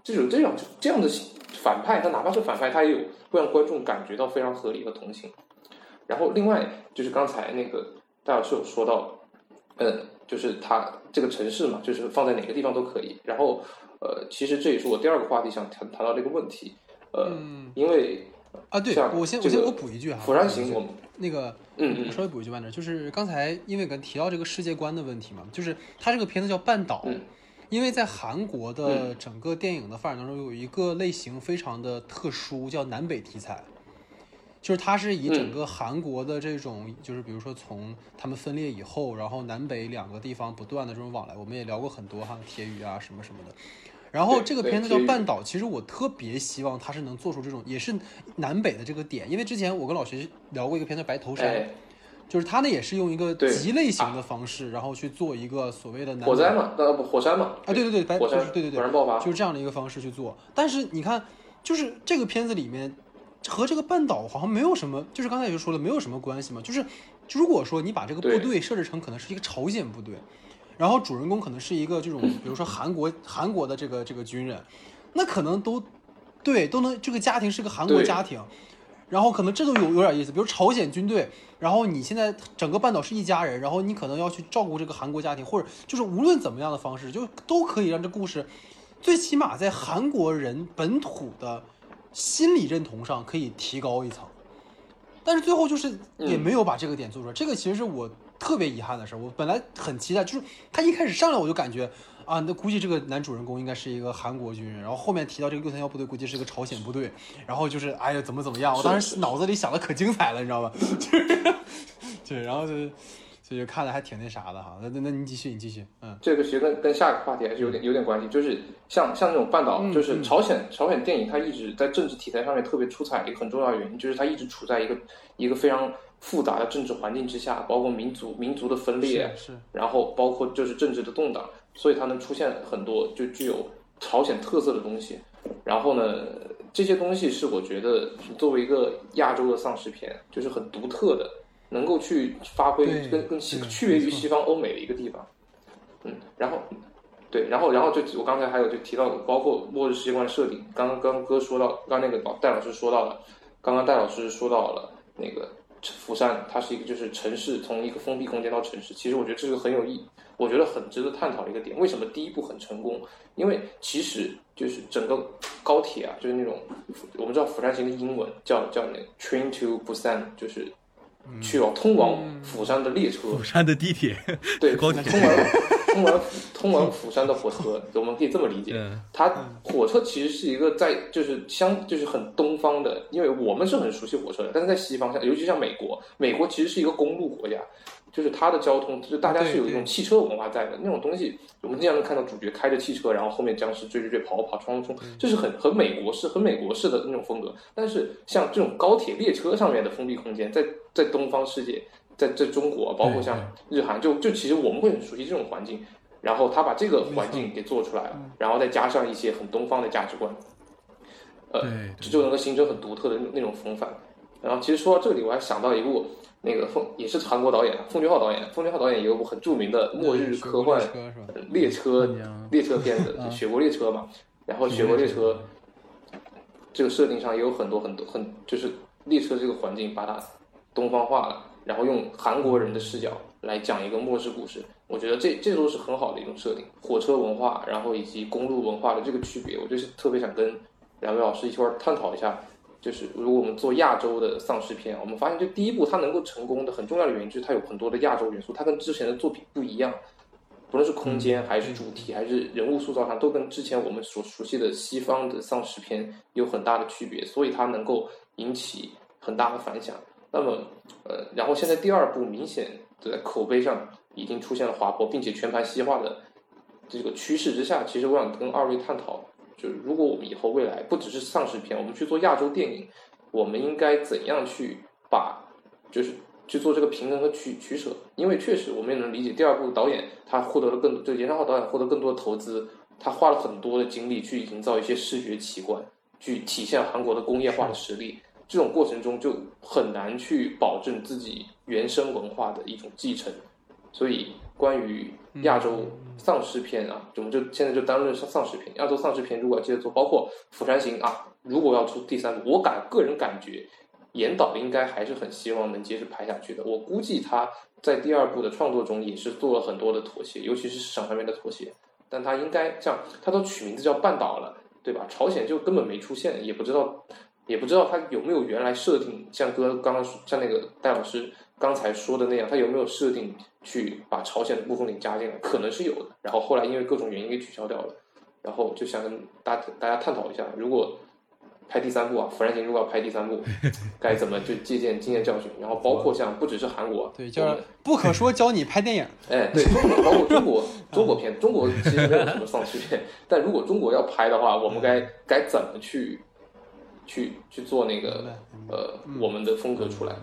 这种这样这样的反派，他哪怕是反派，他也有会让观众感觉到非常合理和同情。然后另外就是刚才那个戴老师有说到，嗯，就是他这个城市嘛，就是放在哪个地方都可以。然后呃，其实这也是我第二个话题想谈谈到这个问题，呃，嗯因为啊，对我先我先我补一句哈，釜山行我那个嗯嗯我稍微补一句慢点，就是刚才因为刚提到这个世界观的问题嘛，就是它这个片子叫半岛，嗯因为在韩国的整个电影的发展当中，有一个类型非常的特殊，叫南北题材。就是它是以整个韩国的这种，就是比如说从他们分裂以后，然后南北两个地方不断的这种往来，我们也聊过很多哈，铁语啊什么什么的。然后这个片子叫《半岛》，其实我特别希望它是能做出这种，也是南北的这个点，因为之前我跟老徐聊过一个片子《白头山》，哎就是他呢也是用一个对极类型的方式，然后去做一个所谓的南火灾嘛，呃不火山嘛，啊，对对对，白火山就是对对对，火山爆发，就是这样的一个方式去做。但是你看，就是这个片子里面和这个半岛好像没有什么，就是刚才也就说了，没有什么关系嘛。就是如果说你把这个部队设置成可能是一个朝鲜部队，然后主人公可能是一个这种，比如说韩国韩国的这个这个军人，那可能都对都能这个家庭是个韩国家庭。然后可能这都有有点意思，比如朝鲜军队，然后你现在整个半岛是一家人，然后你可能要去照顾这个韩国家庭，或者就是无论怎么样的方式，就都可以让这故事，最起码在韩国人本土的心理认同上可以提高一层。但是最后就是也没有把这个点做出来，这个其实是我特别遗憾的事儿。我本来很期待，就是他一开始上来我就感觉啊，那估计这个男主人公应该是一个韩国军人，然后后面提到这个六三幺部队估计是个朝鲜部队，然后就是哎呀怎么怎么样，我当时脑子里想的可精彩了，你知道吧？就是对，然后就是所以就看的还挺那啥的哈。那那那你继续，你继续，嗯这个其实跟跟下一个话题还是有点有点关系，就是像像这种半岛，嗯就是嗯朝鲜朝鲜电影，它一直在政治题材上面特别出彩的一个很重要的原因，就是它一直处在一个一个非常复杂的政治环境之下，包括民族民族的分裂，是是然后包括就是政治的动荡，所以它能出现很多就具有朝鲜特色的东西。然后呢，这些东西是我觉得作为一个亚洲的丧尸片，就是很独特的，能够去发挥跟跟西区别于西方欧美的一个地方。嗯，然后对，然后然后就我刚才还有就提到的，包括末日世界观设定，刚刚刚哥说到，刚刚那个老戴老师说到了，刚刚戴老师说到了那个釜山，它是一个就是城市从一个封闭空间到城市，其实我觉得这是个很有意，我觉得很值得探讨的一个点。为什么第一步很成功？因为其实就是整个高铁啊，就是那种我们知道釜山行的英文叫叫那 train to Busan，就是去往通往釜山的列车。釜山的地铁，对，高铁通往通往通往釜山的火车，我们可以这么理解。嗯它火车其实是一个在就是相就是很东方的，因为我们是很熟悉火车的，但是在西方像尤其像美国，美国其实是一个公路国家，就是它的交通，就是大家是有一种汽车文化在的那种东西。我们经常能看到主角开着汽车，然后后面僵尸追追追跑跑冲冲冲，这是很很美国式、很美国式的那种风格。但是像这种高铁列车上面的封闭空间，在在东方世界，在在中国，包括像日韩，就就其实我们会很熟悉这种环境。然后他把这个环境给做出来了，然后再加上一些很东方的价值观，呃，对对就能够形成很独特的那那种风范。然后其实说到这里，我还想到一部那个奉也是韩国导演奉俊昊导演，奉俊昊导演有一部很著名的末日科幻列车？列车嗯列车片子，就雪国列车 嘛。然后雪国列车这个设定上也有很多很多很就是列车这个环境把它东方化了，然后用韩国人的视角来讲一个末世故事。我觉得这这都是很好的一种设定，火车文化，然后以及公路文化的这个区别，我就是特别想跟两位老师一块儿探讨一下，就是如果我们做亚洲的丧尸片，我们发现这第一部它能够成功的很重要的原因就是它有很多的亚洲元素，它跟之前的作品不一样，不论是空间还是主题还是人物塑造上，都跟之前我们所熟悉的西方的丧尸片有很大的区别，所以它能够引起很大的反响。那么，呃，然后现在第二部明显在口碑上已经出现了滑坡，并且全盘西化的这个趋势之下，其实我想跟二位探讨，就是如果我们以后未来不只是丧尸片，我们去做亚洲电影，我们应该怎样去把，就是去做这个平衡和取取舍？因为确实我们也能理解，第二部导演他获得了更，就严尚浩导演获得更多的投资，他花了很多的精力去营造一些视觉奇观，去体现韩国的工业化的实力。这种过程中就很难去保证自己原生文化的一种继承，所以关于亚洲丧尸片啊，我们就现在就单论丧丧尸片。亚洲丧尸片如果要接着做，包括《釜山行》啊，如果要出第三部，我感个人感觉，严导应该还是很希望能接着拍下去的。我估计他在第二部的创作中也是做了很多的妥协，尤其是市场上面的妥协。但他应该像他都取名字叫半岛了，对吧？朝鲜就根本没出现，也不知道。也不知道他有没有原来设定，像哥刚刚像那个戴老师刚才说的那样，他有没有设定去把朝鲜的部分给加进来？可能是有的。然后后来因为各种原因给取消掉了。然后就想跟大大家探讨一下，如果拍第三部啊，《釜山行》如果要拍第三部，该怎么就借鉴经验教训？然后包括像不只是韩国，对，叫不可说教你拍电影。哎，对，包括中国 中国片，中国其实没有什么丧尸片，但如果中国要拍的话，我们该该怎么去？去去做那个呃，我们的风格出来。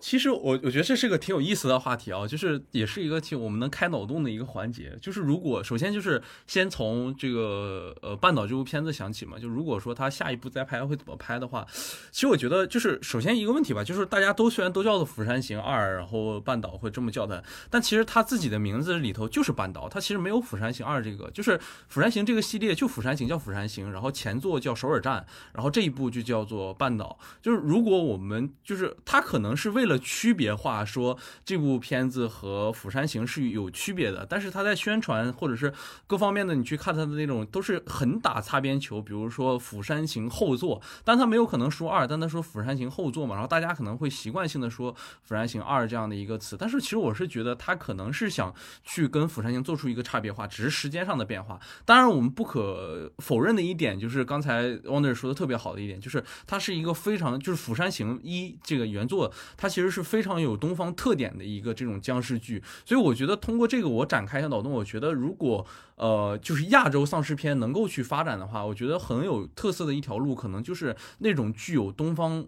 其实我我觉得这是个挺有意思的话题啊，就是也是一个挺我们能开脑洞的一个环节。就是如果首先就是先从这个呃半岛这部片子想起嘛，就如果说他下一步再拍会怎么拍的话，其实我觉得就是首先一个问题吧，就是大家都虽然都叫做《釜山行二》，然后半岛会这么叫它，但其实他自己的名字里头就是半岛，他其实没有《釜山行二》这个，就是《釜山行》这个系列就《釜山行》叫《釜山行》，然后前作叫《首尔站》，然后这一部就叫做半岛。就是如果我们就是他可能能是为了区别化说这部片子和《釜山行》是有区别的，但是他在宣传或者是各方面的，你去看他的那种都是很打擦边球。比如说《釜山行》后作，但他没有可能说二，但他说《釜山行》后作嘛，然后大家可能会习惯性的说《釜山行二》这样的一个词。但是其实我是觉得他可能是想去跟《釜山行》做出一个差别化，只是时间上的变化。当然，我们不可否认的一点就是刚才 Wonder 说的特别好的一点，就是它是一个非常就是《釜山行》一这个原作，它其实是非常有东方特点的一个这种僵尸剧，所以我觉得通过这个我展开一下脑洞，我觉得如果呃就是亚洲丧尸片能够去发展的话，我觉得很有特色的一条路，可能就是那种具有东方。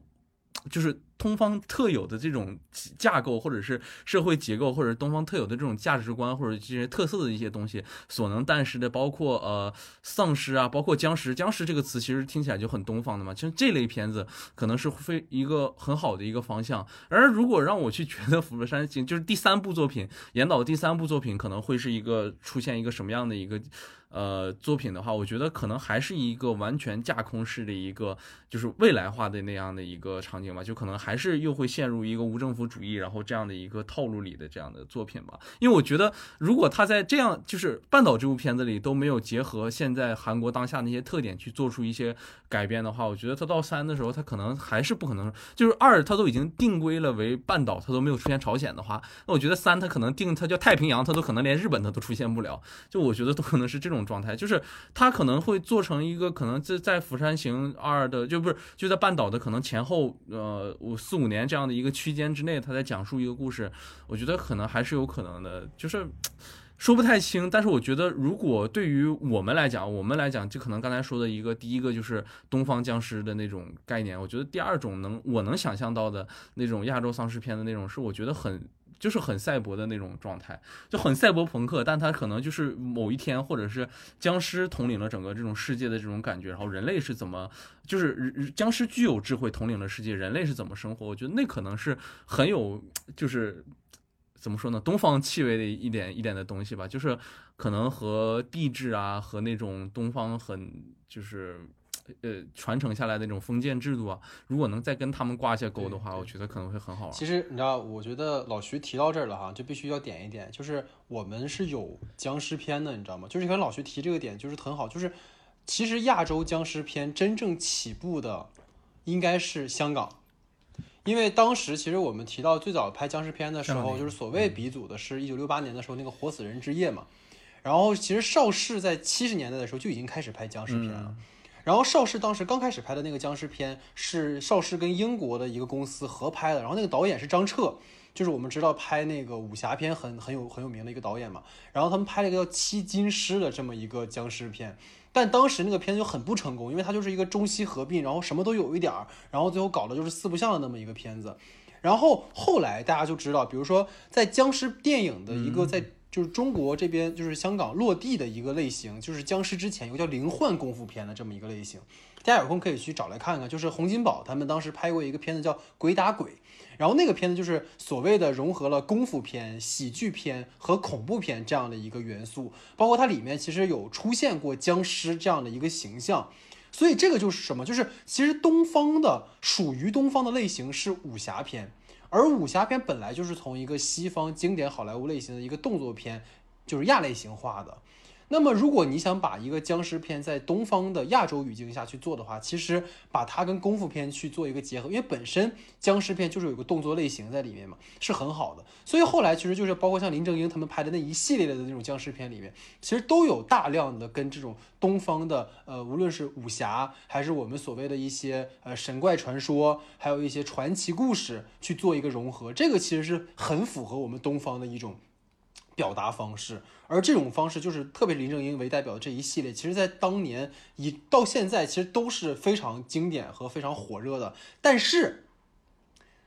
就是东方特有的这种架构，或者是社会结构，或者是东方特有的这种价值观，或者这些特色的一些东西所能诞生的，包括呃丧尸啊，包括僵尸。僵尸这个词其实听起来就很东方的嘛。其实这类片子可能是非一个很好的一个方向。而如果让我去觉得《釜山行》就是第三部作品，严导第三部作品可能会是一个出现一个什么样的一个？呃，作品的话，我觉得可能还是一个完全架空式的一个，就是未来化的那样的一个场景吧，就可能还是又会陷入一个无政府主义，然后这样的一个套路里的这样的作品吧。因为我觉得，如果他在这样就是半岛这部片子里都没有结合现在韩国当下那些特点去做出一些改编的话，我觉得他到三的时候，他可能还是不可能，就是二他都已经定规了为半岛，他都没有出现朝鲜的话，那我觉得三他可能定他叫太平洋，他都可能连日本他都出现不了。就我觉得都可能是这种。状态就是他可能会做成一个可能在在《釜山行二》的就不是就在半岛的可能前后呃四五年这样的一个区间之内，他在讲述一个故事，我觉得可能还是有可能的，就是说不太清。但是我觉得如果对于我们来讲，我们来讲就可能刚才说的一个第一个就是东方僵尸的那种概念，我觉得第二种能我能想象到的那种亚洲丧尸片的那种是我觉得很。就是很赛博的那种状态，就很赛博朋克，但它可能就是某一天，或者是僵尸统领了整个这种世界的这种感觉，然后人类是怎么，就是僵尸具有智慧统领了世界，人类是怎么生活？我觉得那可能是很有，就是怎么说呢，东方气味的一点一点的东西吧，就是可能和地质啊，和那种东方很就是。呃，传承下来的那种封建制度啊，如果能再跟他们挂一下钩的话，我觉得可能会很好玩。其实你知道，我觉得老徐提到这儿了哈，就必须要点一点，就是我们是有僵尸片的，你知道吗？就是跟老徐提这个点就是很好，就是其实亚洲僵尸片真正起步的应该是香港，因为当时其实我们提到最早拍僵尸片的时候，就是所谓鼻祖的是一九六八年的时候那个《活死人之夜》嘛。然后其实邵氏在七十年代的时候就已经开始拍僵尸片了。然后邵氏当时刚开始拍的那个僵尸片是邵氏跟英国的一个公司合拍的，然后那个导演是张彻，就是我们知道拍那个武侠片很很有很有名的一个导演嘛。然后他们拍了一个叫《七金狮》的这么一个僵尸片，但当时那个片子就很不成功，因为它就是一个中西合并，然后什么都有一点儿，然后最后搞的就是四不像的那么一个片子。然后后来大家就知道，比如说在僵尸电影的一个在就是中国这边就是香港落地的一个类型，就是僵尸之前有个叫灵幻功夫片的这么一个类型，大家有空可以去找来看看。就是洪金宝他们当时拍过一个片子叫《鬼打鬼》，然后那个片子就是所谓的融合了功夫片、喜剧片和恐怖片这样的一个元素，包括它里面其实有出现过僵尸这样的一个形象。所以这个就是什么？就是其实东方的属于东方的类型是武侠片，而武侠片本来就是从一个西方经典好莱坞类型的一个动作片，就是亚类型化的。那么，如果你想把一个僵尸片在东方的亚洲语境下去做的话，其实把它跟功夫片去做一个结合，因为本身僵尸片就是有个动作类型在里面嘛，是很好的。所以后来其实就是包括像林正英他们拍的那一系列的那种僵尸片里面，其实都有大量的跟这种东方的呃，无论是武侠还是我们所谓的一些呃神怪传说，还有一些传奇故事去做一个融合，这个其实是很符合我们东方的一种表达方式。而这种方式就是特别林正英为代表的这一系列，其实在当年以到现在其实都是非常经典和非常火热的。但是，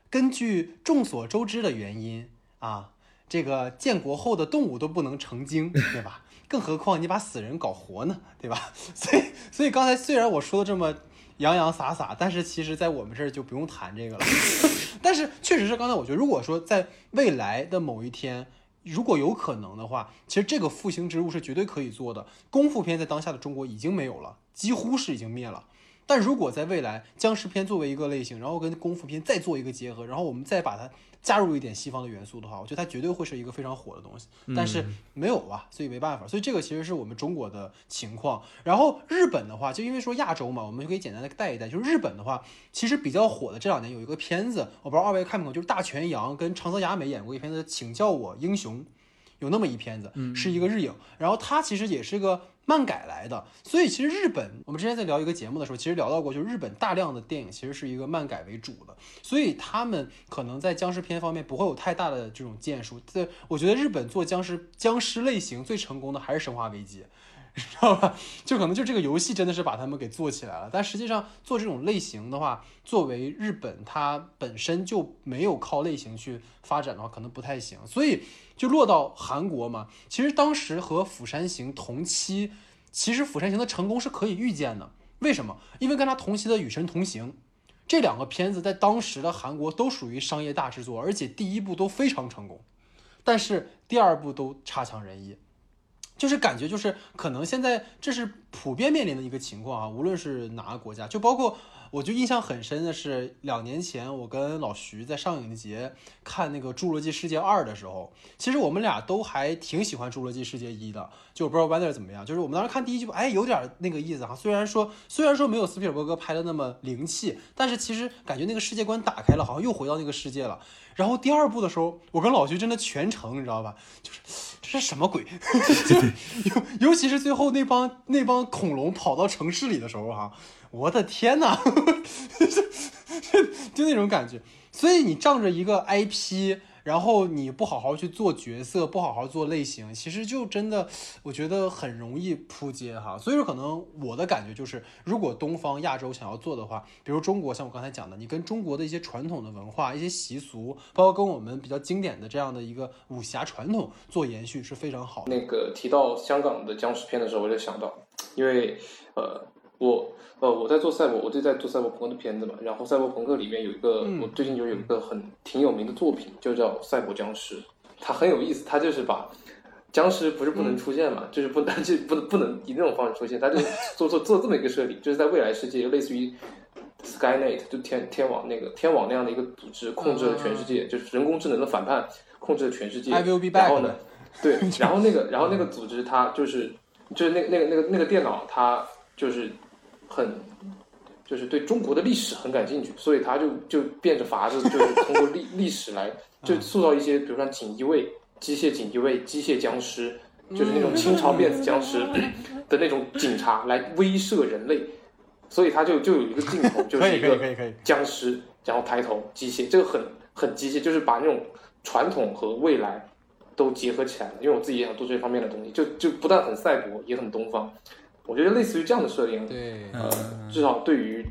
根据众所周知的原因啊，这个建国后的动物都不能成精，对吧？更何况你把死人搞活呢，对吧？所以，所以刚才虽然我说的这么洋洋洒洒，但是其实在我们这儿就不用谈这个了。但是确实是刚才我觉得，如果说在未来的某一天。如果有可能的话，其实这个复兴之路是绝对可以做的。功夫片在当下的中国已经没有了，几乎是已经灭了。但如果在未来，僵尸片作为一个类型，然后跟功夫片再做一个结合，然后我们再把它加入一点西方的元素的话，我觉得它绝对会是一个非常火的东西。但是没有啊，所以没办法。所以这个其实是我们中国的情况。然后日本的话，就因为说亚洲嘛，我们就可以简单的带一带。就是日本的话，其实比较火的这两年有一个片子，我不知道二位看没看过，就是大泉洋跟长泽雅美演过一片子，请叫我英雄。有那么一片子，是一个日影，然后它其实也是个漫改来的，所以其实日本，我们之前在聊一个节目的时候，其实聊到过，就是日本大量的电影其实是一个漫改为主的，所以他们可能在僵尸片方面不会有太大的这种建树。这我觉得日本做僵尸僵尸类型最成功的还是《生化危机》。知道吧？就可能就这个游戏真的是把他们给做起来了，但实际上做这种类型的话，作为日本它本身就没有靠类型去发展的话，可能不太行。所以就落到韩国嘛。其实当时和《釜山行》同期，其实《釜山行》的成功是可以预见的。为什么？因为跟他同期的《与神同行》这两个片子在当时的韩国都属于商业大制作，而且第一部都非常成功，但是第二部都差强人意。就是感觉就是可能现在这是普遍面临的一个情况啊，无论是哪个国家，就包括我就印象很深的是两年前我跟老徐在上影节看那个《侏罗纪世界二》的时候，其实我们俩都还挺喜欢《侏罗纪世界一》的，就我不知道 w a n d e r 怎么样，就是我们当时看第一部，哎，有点那个意思哈，虽然说虽然说没有斯皮尔伯格拍的那么灵气，但是其实感觉那个世界观打开了，好像又回到那个世界了。然后第二部的时候，我跟老徐真的全程你知道吧，就是这是什么鬼？尤尤其是最后那帮那帮恐龙跑到城市里的时候哈，我的天呐，就那种感觉。所以你仗着一个 IP。然后你不好好去做角色，不好好做类型，其实就真的，我觉得很容易扑街哈。所以说，可能我的感觉就是，如果东方亚洲想要做的话，比如中国，像我刚才讲的，你跟中国的一些传统的文化、一些习俗，包括跟我们比较经典的这样的一个武侠传统做延续是非常好。那个提到香港的僵尸片的时候，我就想到，因为呃。我呃，我在做赛博，我就在做赛博朋克的片子嘛。然后赛博朋克里面有一个，我最近就有一个很挺有名的作品，就叫《赛博僵尸》。它很有意思，它就是把僵尸不是不能出现嘛，就是不能 就不能不能以那种方式出现，它就 做做做这么一个设定，就是在未来世界，类似于 Skynet 就天天网那个天网那样的一个组织控制了全世界，就是人工智能的反叛控制了全世界。然后呢，对，然后那个然后那个组织它就是就是那那个那个那个电脑它就是。很就是对中国的历史很感兴趣，所以他就就变着法子，就是通过历 历史来就塑造一些，比如说锦衣卫、机械锦衣卫、机械僵尸，就是那种清朝辫子僵尸的那种警察来威慑人类，所以他就就有一个镜头，就是一个僵尸，然后抬头机械，这个很很机械，就是把那种传统和未来都结合起来了。因为我自己也想做这方面的东西，就就不但很赛博，也很东方。我觉得类似于这样的设定，对，呃，至少对于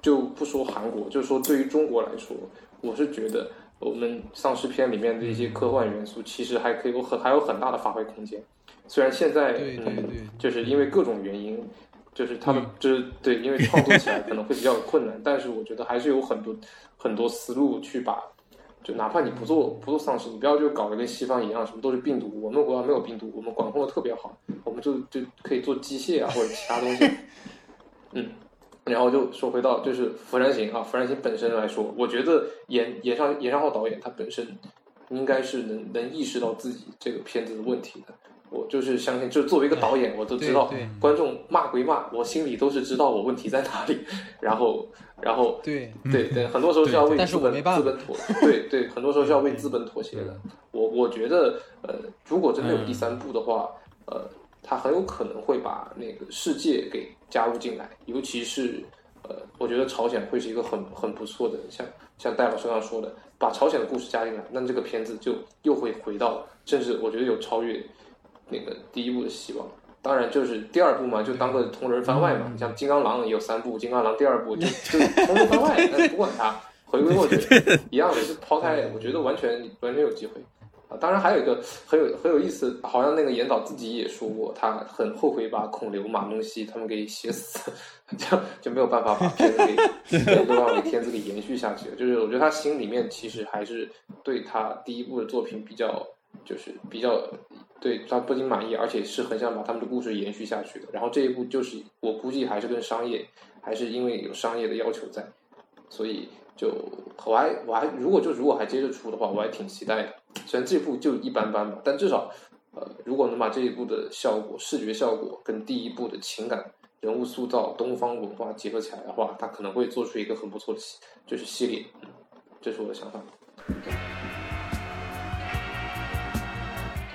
就不说韩国，就是说对于中国来说，我是觉得我们丧尸片里面的一些科幻元素，其实还可以有很还有很大的发挥空间。虽然现在嗯对对对，就是因为各种原因，就是他们就是对，因为创作起来可能会比较有困难，但是我觉得还是有很多很多思路去把，就哪怕你不做不做丧尸，你不要就搞得跟西方一样，什么都是病毒，我们国家没有病毒，我们管控的特别好，我们就就可以做机械啊或者其他东西，嗯。然后就说回到就是《釜山行》啊，《釜山行》本身来说，我觉得严严尚严尚浩导演他本身应该是能能意识到自己这个片子的问题的。我就是相信，就作为一个导演，我都知道观众骂归骂，我心里都是知道我问题在哪里。然后，然后对，对对，很多时候是要为资本资本妥，对对，很多时候是要为资本妥协的。我我觉得，呃，如果真的有第三部的话，呃，他很有可能会把那个世界给加入进来，尤其是呃，我觉得朝鲜会是一个很很不错的，像像戴老师刚刚说的，把朝鲜的故事加进来，那这个片子就又会回到，甚至我觉得有超越那个第一部的希望。当然，就是第二部嘛，就当个同人番外嘛。你像金刚狼也有三部，金刚狼第二部就 就同人番外，但不管它，回归过去一样的，是抛开，我觉得完全完全有机会啊。当然还有一个很有很有意思，好像那个严导自己也说过，他很后悔把孔刘、马东锡他们给写死，这样就没有办法把片子给没有办法给片子给延续下去。就是我觉得他心里面其实还是对他第一部的作品比较，就是比较对他不仅满意，而且是很想把他们的故事延续下去的。然后这一部就是我估计还是跟商业，还是因为有商业的要求在，所以就我还我还如果就如果还接着出的话，我还挺期待的。虽然这部就一般般吧，但至少呃，如果能把这一部的效果、视觉效果跟第一部的情感、人物塑造、东方文化结合起来的话，它可能会做出一个很不错的，就是系列。这是我的想法。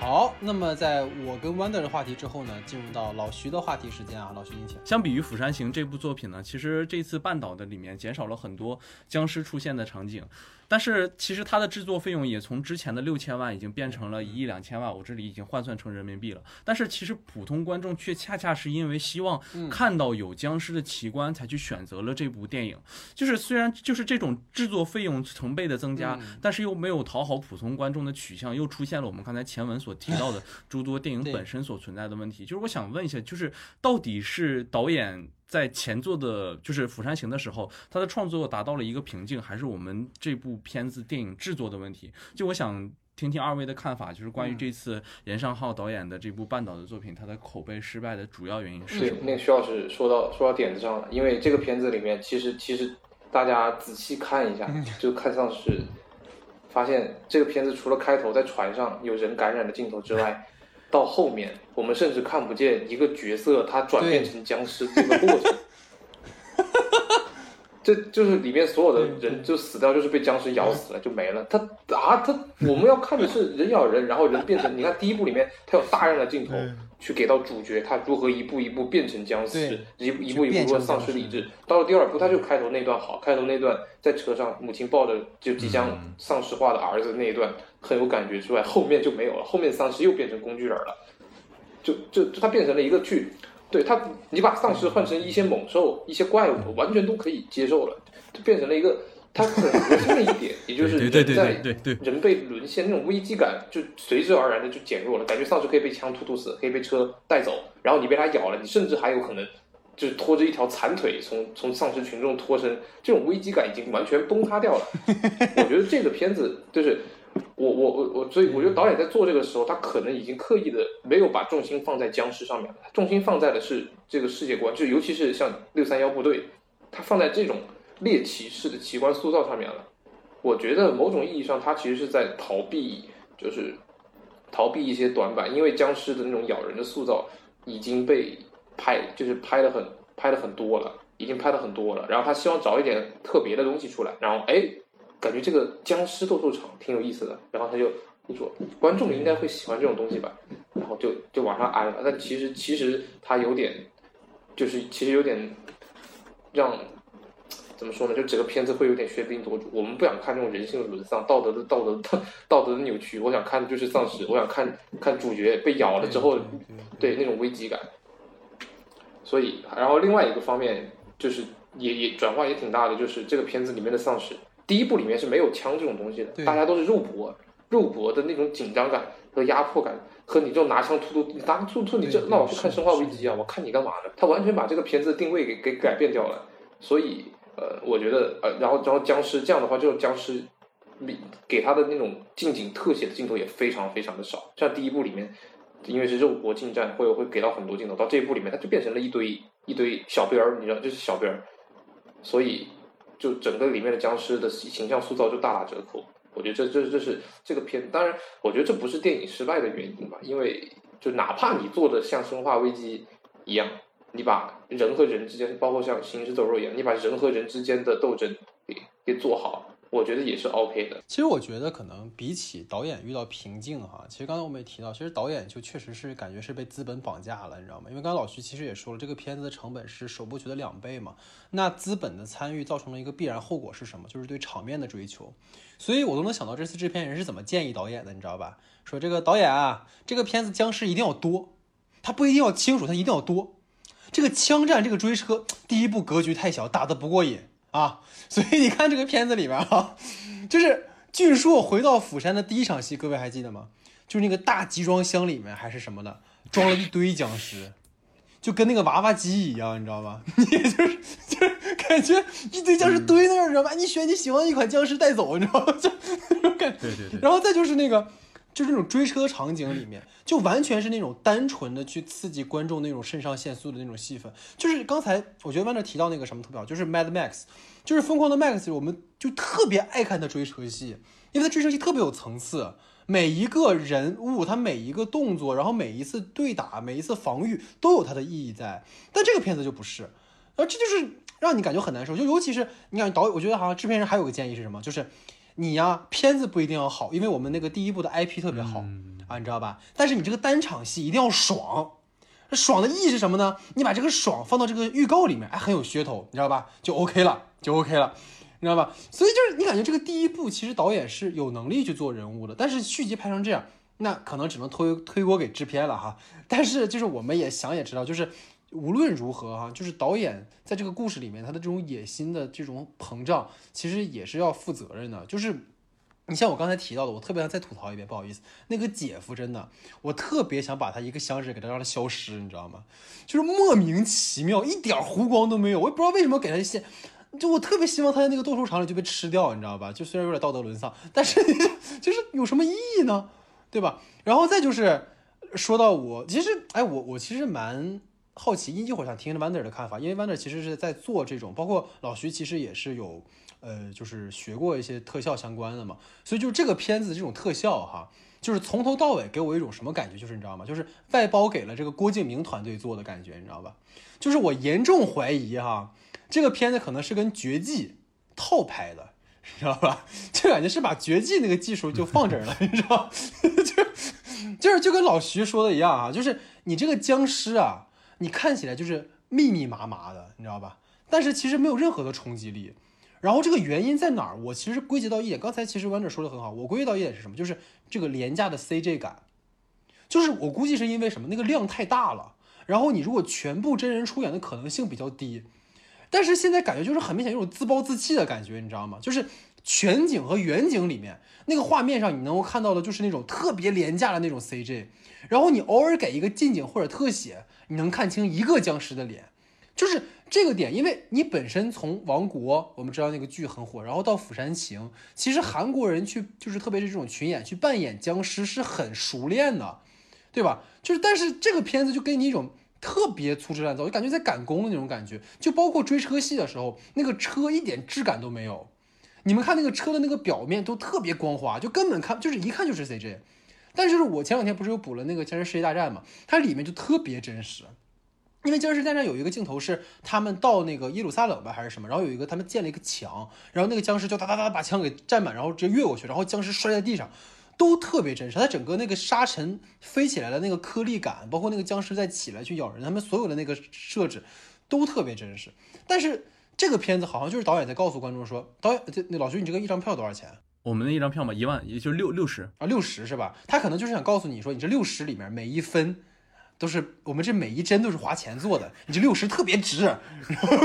好，那么在我跟 Wonder 的话题之后呢，进入到老徐的话题时间啊，老徐您请。相比于《釜山行》这部作品呢，其实这次半岛的里面减少了很多僵尸出现的场景，但是其实它的制作费用也从之前的六千万已经变成了一亿两千万，我这里已经换算成人民币了。但是其实普通观众却恰恰是因为希望看到有僵尸的奇观，才去选择了这部电影。就是虽然就是这种制作费用成倍的增加，但是又没有讨好普通观众的取向，又出现了我们刚才前文所提到的 诸多电影本身所存在的问题。就是我想问一下，就是到底是导演在前作的，就是《釜山行》的时候，他的创作达到了一个瓶颈，还是我们这部片子电影制作的问题？就我想。听听二位的看法，就是关于这次严尚浩导演的这部半岛的作品，它的口碑失败的主要原因是对什，么？那个徐老师说到说到点子上了，因为这个片子里面，其实其实大家仔细看一下，就看上是发现这个片子除了开头在船上有人感染的镜头之外，到后面我们甚至看不见一个角色他转变成僵尸这个过程。这就是里面所有的人就死掉，就是被僵尸咬死了，就没了。他啊，他我们要看的是人咬人，然后人变成。你看第一部里面，他有大量的镜头去给到主角他如何一步一步变成僵尸，一步一步一步如何丧失理智。到了第二部，他就开头那段好，开头那段在车上母亲抱着就即将丧尸化的儿子那一段很有感觉之外，后面就没有了。后面丧尸又变成工具人了，就就就他变成了一个去。对他，你把丧尸换成一些猛兽、一些怪物，完全都可以接受了，就变成了一个它很核心的一点，也就是人在人被沦陷那种危机感，就随之而然的就减弱了，感觉丧尸可以被枪突突死，可以被车带走，然后你被它咬了，你甚至还有可能就是拖着一条残腿从从丧尸群众脱身，这种危机感已经完全崩塌掉了。我觉得这个片子就是。我我我我，所以我觉得导演在做这个时候，他可能已经刻意的没有把重心放在僵尸上面了，重心放在的是这个世界观，就尤其是像六三幺部队，他放在这种猎奇式的奇观塑造上面了。我觉得某种意义上，他其实是在逃避，就是逃避一些短板，因为僵尸的那种咬人的塑造已经被拍，就是拍的很拍的很多了，已经拍的很多了，然后他希望找一点特别的东西出来，然后哎，感觉这个僵尸斗兽场挺有意思的，然后他就就说观众应该会喜欢这种东西吧，然后就就往上安了。但其实其实他有点，就是其实有点让怎么说呢？就整个片子会有点喧宾夺主。我们不想看这种人性的沦丧、道德的道德道道德的扭曲。我想看的就是丧尸，我想看看主角被咬了之后，对那种危机感。所以，然后另外一个方面就是也也转化也挺大的，就是这个片子里面的丧尸，第一部里面是没有枪这种东西的，大家都是肉搏，肉搏的那种紧张感和压迫感，和你这种拿枪突突，你拿突突，你这那我去看《生化危机》啊，我看你干嘛呢？他完全把这个片子的定位给给改变掉了，所以呃，我觉得呃，然后然后僵尸这样的话，这种僵尸。比给他的那种近景特写的镜头也非常非常的少，像第一部里面，因为是肉搏近战，会会给到很多镜头，到这一部里面，它就变成了一堆一堆小兵儿，你知道，就是小兵儿，所以就整个里面的僵尸的形象塑造就大打折扣。我觉得这这这是这个片，当然，我觉得这不是电影失败的原因吧，因为就哪怕你做的像《生化危机》一样，你把人和人之间，包括像《行尸走肉》一样，你把人和人之间的斗争给给做好，我觉得也是 OK 的。其实我觉得可能比起导演遇到瓶颈哈，其实刚才我们也提到，其实导演就确实是感觉是被资本绑架了，你知道吗？因为刚才老徐其实也说了，这个片子的成本是首部曲的两倍嘛，那资本的参与造成了一个必然后果是什么？就是对场面的追求，所以我都能想到这次制片人是怎么建议导演的，你知道吧？说这个导演啊，这个片子僵尸一定要多，他不一定要清楚，他一定要多。这个枪战，这个追车，第一部格局太小，打得不过瘾啊，所以你看这个片子里面啊。就是俊硕回到釜山的第一场戏，各位还记得吗？就是那个大集装箱里面还是什么的，装了一堆僵尸，就跟那个娃娃机一样，你知道吗？你就是就是感觉一堆僵尸堆那儿，你知道吧？你选你喜欢的一款僵尸带走，你知道吗？就那种感觉。对对对，然后再就是那个，就是那种追车场景里面，就完全是那种单纯的去刺激观众那种肾上腺素的那种戏份。就是刚才我觉得万德提到那个什么特别好，就是 Mad Max，就是疯狂的 Max，我们就特别爱看他追车戏，因为他追车戏特别有层次。每一个人物，他每一个动作，然后每一次对打，每一次防御都有它的意义在。但这个片子就不是，然后这就是让你感觉很难受。就尤其是你看导，我觉得好像制片人还有个建议是什么，就是你呀，片子不一定要好，因为我们那个第一部的 IP 特别好、啊，你知道吧？但是你这个单场戏一定要爽。爽的意义是什么呢？你把这个爽放到这个预告里面，哎，很有噱头，你知道吧？就 OK 了，就 OK 了，你知道吧？所以就是你感觉这个第一部其实导演是有能力去做人物的，但是续集拍成这样，那可能只能推推锅给制片了哈。但是就是我们也想也知道，就是无论如何哈，就是导演在这个故事里面他的这种野心的这种膨胀，其实也是要负责任的，就是。你像我刚才提到的，我特别想再吐槽一遍，不好意思，那个姐夫真的，我特别想把他一个响指给他让他消失，你知道吗？就是莫名其妙，一点弧光都没有，我也不知道为什么给他一些。就我特别希望他在那个斗兽场里就被吃掉，你知道吧？就虽然有点道德沦丧，但是 就是有什么意义呢？对吧？然后再就是说到我，其实哎，我我其实蛮好奇，一会儿想听 Wander 的看法，因为 Wander 其实是在做这种，包括老徐其实也是有。呃，就是学过一些特效相关的嘛，所以就这个片子这种特效哈，就是从头到尾给我一种什么感觉，就是你知道吗？就是外包给了这个郭敬明团队做的感觉，你知道吧？就是我严重怀疑哈，这个片子可能是跟《绝技》套拍的，你知道吧？就感觉是把《绝技》那个技术就放这儿了，你知道？就就是就跟老徐说的一样啊，就是你这个僵尸啊，你看起来就是密密麻麻的，你知道吧？但是其实没有任何的冲击力。然后这个原因在哪儿？我其实归结到一点，刚才其实完整说的很好，我归结到一点是什么？就是这个廉价的 CG 感，就是我估计是因为什么？那个量太大了，然后你如果全部真人出演的可能性比较低，但是现在感觉就是很明显有种自暴自弃的感觉，你知道吗？就是全景和远景里面那个画面上你能够看到的就是那种特别廉价的那种 CG，然后你偶尔给一个近景或者特写，你能看清一个僵尸的脸，就是。这个点，因为你本身从《王国》，我们知道那个剧很火，然后到《釜山行》，其实韩国人去就是特别是这种群演去扮演僵尸是很熟练的，对吧？就是但是这个片子就给你一种特别粗制滥造，就感觉在赶工的那种感觉，就包括追车戏的时候，那个车一点质感都没有。你们看那个车的那个表面都特别光滑，就根本看就是一看就是 CJ。但是我前两天不是又补了那个《僵尸世界大战》嘛，它里面就特别真实。因为僵尸大战有一个镜头是他们到那个耶路撒冷吧还是什么，然后有一个他们建了一个墙，然后那个僵尸就哒哒哒把墙给占满，然后直接越过去，然后僵尸摔在地上，都特别真实。它整个那个沙尘飞起来的那个颗粒感，包括那个僵尸再起来去咬人，他们所有的那个设置都特别真实。但是这个片子好像就是导演在告诉观众说，导演这那老徐你这个一张票多少钱？我们那一张票嘛，一万，也就六六十。啊，六十是吧？他可能就是想告诉你说，你这六十里面每一分都是我们这每一帧都是花钱做的，你这六十特别值。然 后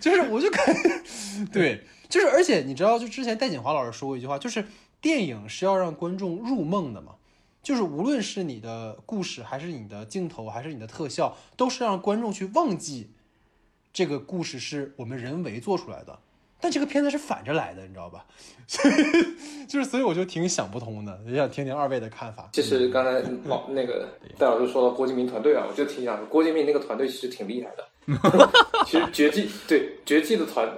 就是我就感 对，就是而且你知道，就之前戴锦华老师说过一句话，就是电影是要让观众入梦的嘛。就是无论是你的故事，还是你的镜头，还是你的特效，都是让观众去忘记这个故事是我们人为做出来的。但这个片子是反着来的，你知道吧？所以就是，所以我就挺想不通的，也想听听二位的看法。其实刚才老 那个戴老师说到郭敬明团队啊，我就挺想说，郭敬明那个团队其实挺厉害的。其实绝技对绝技的团，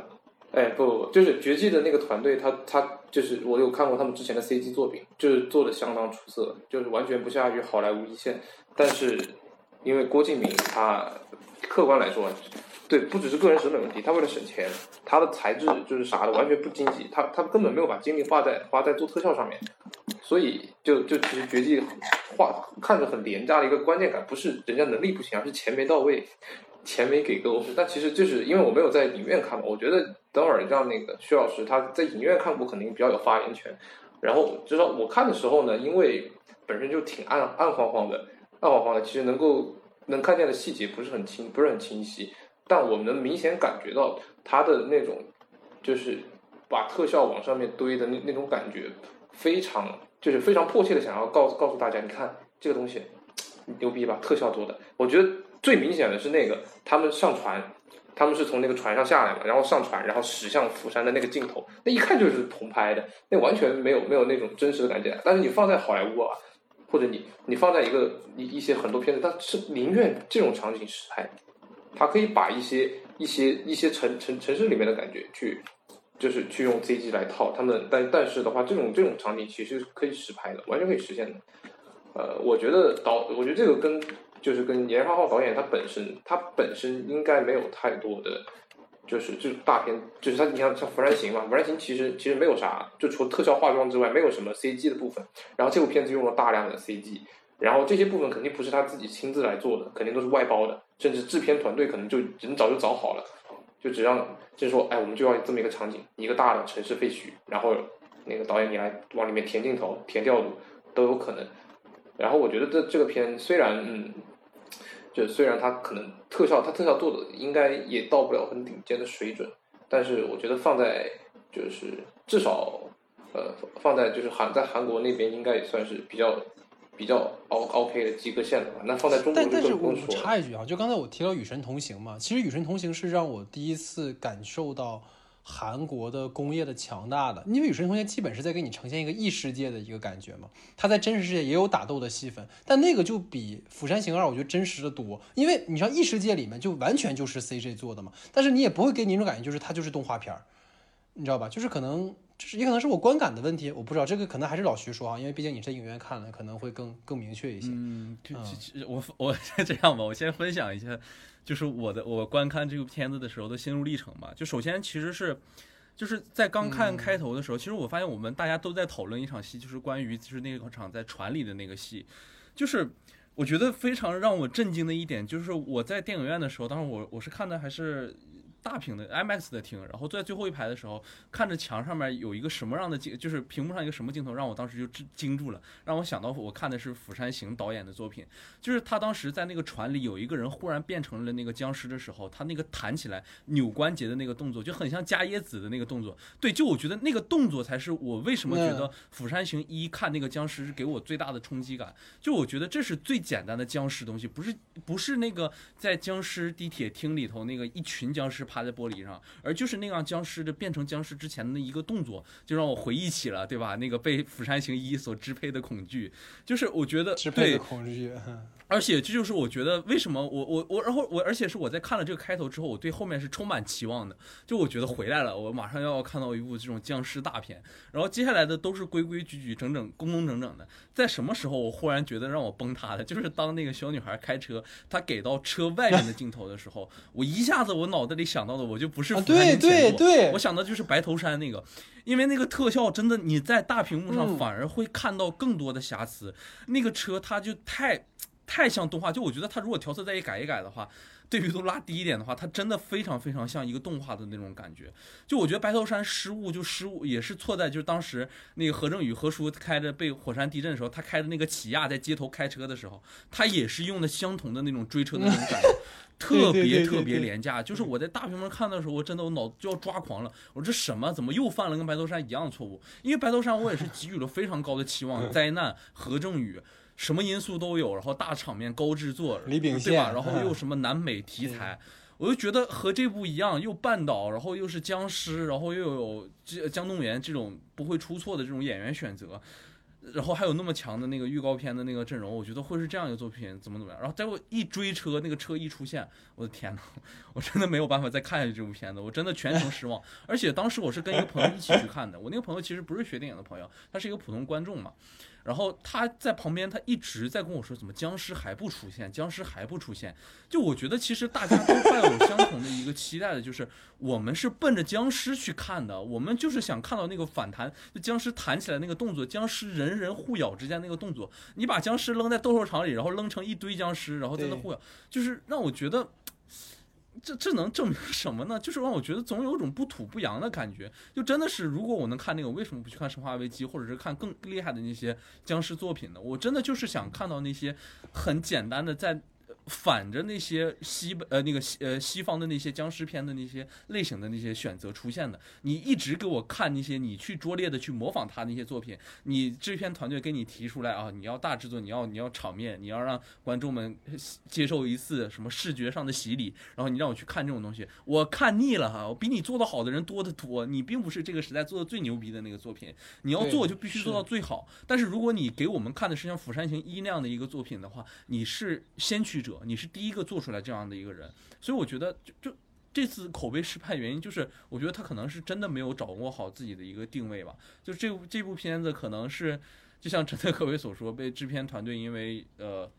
哎不不不，就是绝技的那个团队，他他就是我有看过他们之前的 CG 作品，就是做的相当出色，就是完全不下于好莱坞一线。但是因为郭敬明他客观来说，对不只是个人审美问题，他为了省钱，他的材质就是啥的完全不经济，他他根本没有把精力花在花在做特效上面，所以就就其实绝技画看着很廉价的一个关键感，不是人家能力不行，而是钱没到位。钱没给够，但其实就是因为我没有在影院看嘛，我觉得等会儿让那个薛老师他在影院看过，肯定比较有发言权。然后至少我看的时候呢，因为本身就挺暗暗晃晃的，暗晃晃的，其实能够能看见的细节不是很清，不是很清晰。但我们能明显感觉到他的那种，就是把特效往上面堆的那那种感觉，非常就是非常迫切的想要告诉告诉大家，你看这个东西牛逼吧，特效做的，我觉得。最明显的是那个，他们上船，他们是从那个船上下来嘛，然后上船，然后驶向釜山的那个镜头，那一看就是同拍的，那完全没有没有那种真实的感觉。但是你放在好莱坞啊，或者你你放在一个一一些很多片子，它是宁愿这种场景实拍，它可以把一些一些一些城城城市里面的感觉去，就是去用 CG 来套他们，但但是的话，这种这种场景其实是可以实拍的，完全可以实现的。呃，我觉得导，我觉得这个跟。就是跟严浩浩导演他本身，他本身应该没有太多的，就是就是大片，就是他你像像《釜山行》嘛，《釜山行》其实其实没有啥，就除了特效化妆之外，没有什么 CG 的部分。然后这部片子用了大量的 CG，然后这些部分肯定不是他自己亲自来做的，肯定都是外包的，甚至制片团队可能就人早就找好了，就只让就是说，哎，我们就要这么一个场景，一个大的城市废墟，然后那个导演你来往里面填镜头、填调度都有可能。然后我觉得这这个片虽然嗯。就虽然它可能特效，它特效做的应该也到不了很顶尖的水准，但是我觉得放在就是至少，呃，放在就是韩在韩国那边应该也算是比较比较 O OK 的及格线了吧。那放在中国但但是我。插一句啊，就刚才我提到《与神同行》嘛，其实《与神同行》是让我第一次感受到。韩国的工业的强大的，因为《与神同行》基本是在给你呈现一个异世界的一个感觉嘛，它在真实世界也有打斗的戏份，但那个就比《釜山行二》我觉得真实的多，因为你像异世界里面就完全就是 C J 做的嘛，但是你也不会给你一种感觉就是它就是动画片儿，你知道吧？就是可能就是也可能是我观感的问题，我不知道这个可能还是老徐说啊，因为毕竟你在影院看了，可能会更更明确一些。嗯，我我这样吧，我先分享一下。就是我的我观看这个片子的时候的心路历程吧。就首先其实是，就是在刚看开头的时候，其实我发现我们大家都在讨论一场戏，就是关于就是那个场在船里的那个戏。就是我觉得非常让我震惊的一点，就是我在电影院的时候，当时我我是看的还是。大屏的 IMAX 的厅，然后坐在最后一排的时候，看着墙上面有一个什么样的镜，就是屏幕上一个什么镜头，让我当时就惊惊住了，让我想到我看的是釜山行导演的作品，就是他当时在那个船里有一个人忽然变成了那个僵尸的时候，他那个弹起来扭关节的那个动作，就很像加椰子的那个动作。对，就我觉得那个动作才是我为什么觉得釜山行一看那个僵尸是给我最大的冲击感。就我觉得这是最简单的僵尸东西，不是不是那个在僵尸地铁厅里头那个一群僵尸。趴在玻璃上，而就是那样僵尸的变成僵尸之前的那一个动作，就让我回忆起了，对吧？那个被《釜山行一》所支配的恐惧，就是我觉得支配的恐惧。而且这就是我觉得为什么我我我，然后我而且是我在看了这个开头之后，我对后面是充满期望的。就我觉得回来了，我马上要看到一部这种僵尸大片。然后接下来的都是规规矩矩、整整、工工整整的。在什么时候我忽然觉得让我崩塌的，就是当那个小女孩开车，她给到车外面的镜头的时候，我一下子我脑袋里想到的我就不是对对对我想的就是白头山那个，因为那个特效真的你在大屏幕上嗯反而会看到更多的瑕疵。那个车它就太太像动画，就我觉得它如果调色再一改一改的话，对比度拉低一点的话，它真的非常非常像一个动画的那种感觉。就我觉得白头山失误就失误，也是错在就是当时那个何正宇何叔开着被火山地震的时候，他开着那个起亚在街头开车的时候，他也是用的相同的那种追车的那种感觉。特别特别廉价，就是我在大屏幕上看的时候，我真的我脑就要抓狂了。我说这什么？怎么又犯了跟白头山一样的错误？因为白头山我也是给予了非常高的期望，灾难、何正宇，什么因素都有，然后大场面、高制作，李秉对吧？然后又什么南美题材，我就觉得和这部一样，又半岛，然后又是僵尸，然后又有这江东元这种不会出错的这种演员选择。然后还有那么强的那个预告片的那个阵容，我觉得会是这样一个作品，怎么怎么样。然后待会一追车，那个车一出现，我的天呐，我真的没有办法再看下去这部片子，我真的全程失望。而且当时我是跟一个朋友一起去看的，我那个朋友其实不是学电影的朋友，他是一个普通观众嘛。然后他在旁边，他一直在跟我说，怎么僵尸还不出现，僵尸还不出现。就我觉得，其实大家都抱有相同的一个期待的，就是我们是奔着僵尸去看的，我们就是想看到那个反弹，就僵尸弹起来那个动作，僵尸人人互咬之间那个动作。你把僵尸扔在斗兽场里，然后扔成一堆僵尸，然后在那互咬，就是让我觉得。这这能证明什么呢？就是让我觉得总有种不土不洋的感觉。就真的是，如果我能看那个，我为什么不去看《生化危机》，或者是看更厉害的那些僵尸作品呢？我真的就是想看到那些很简单的在。反着那些西呃那个西呃西方的那些僵尸片的那些类型的那些选择出现的，你一直给我看那些你去拙劣的去模仿他那些作品，你制片团队给你提出来啊，你要大制作，你要你要场面，你要让观众们接受一次什么视觉上的洗礼，然后你让我去看这种东西，我看腻了哈，我比你做的好的人多得多，你并不是这个时代做的最牛逼的那个作品，你要做就必须做到最好。但是如果你给我们看的是像《釜山行一》那样的一个作品的话，你是先驱者，你是第一个做出来这样的一个人，所以我觉得就就。这次口碑失败原因就是，我觉得他可能是真的没有掌握好自己的一个定位吧。就这部这部片子可能是，就像陈特科维所说，被制片团队因为呃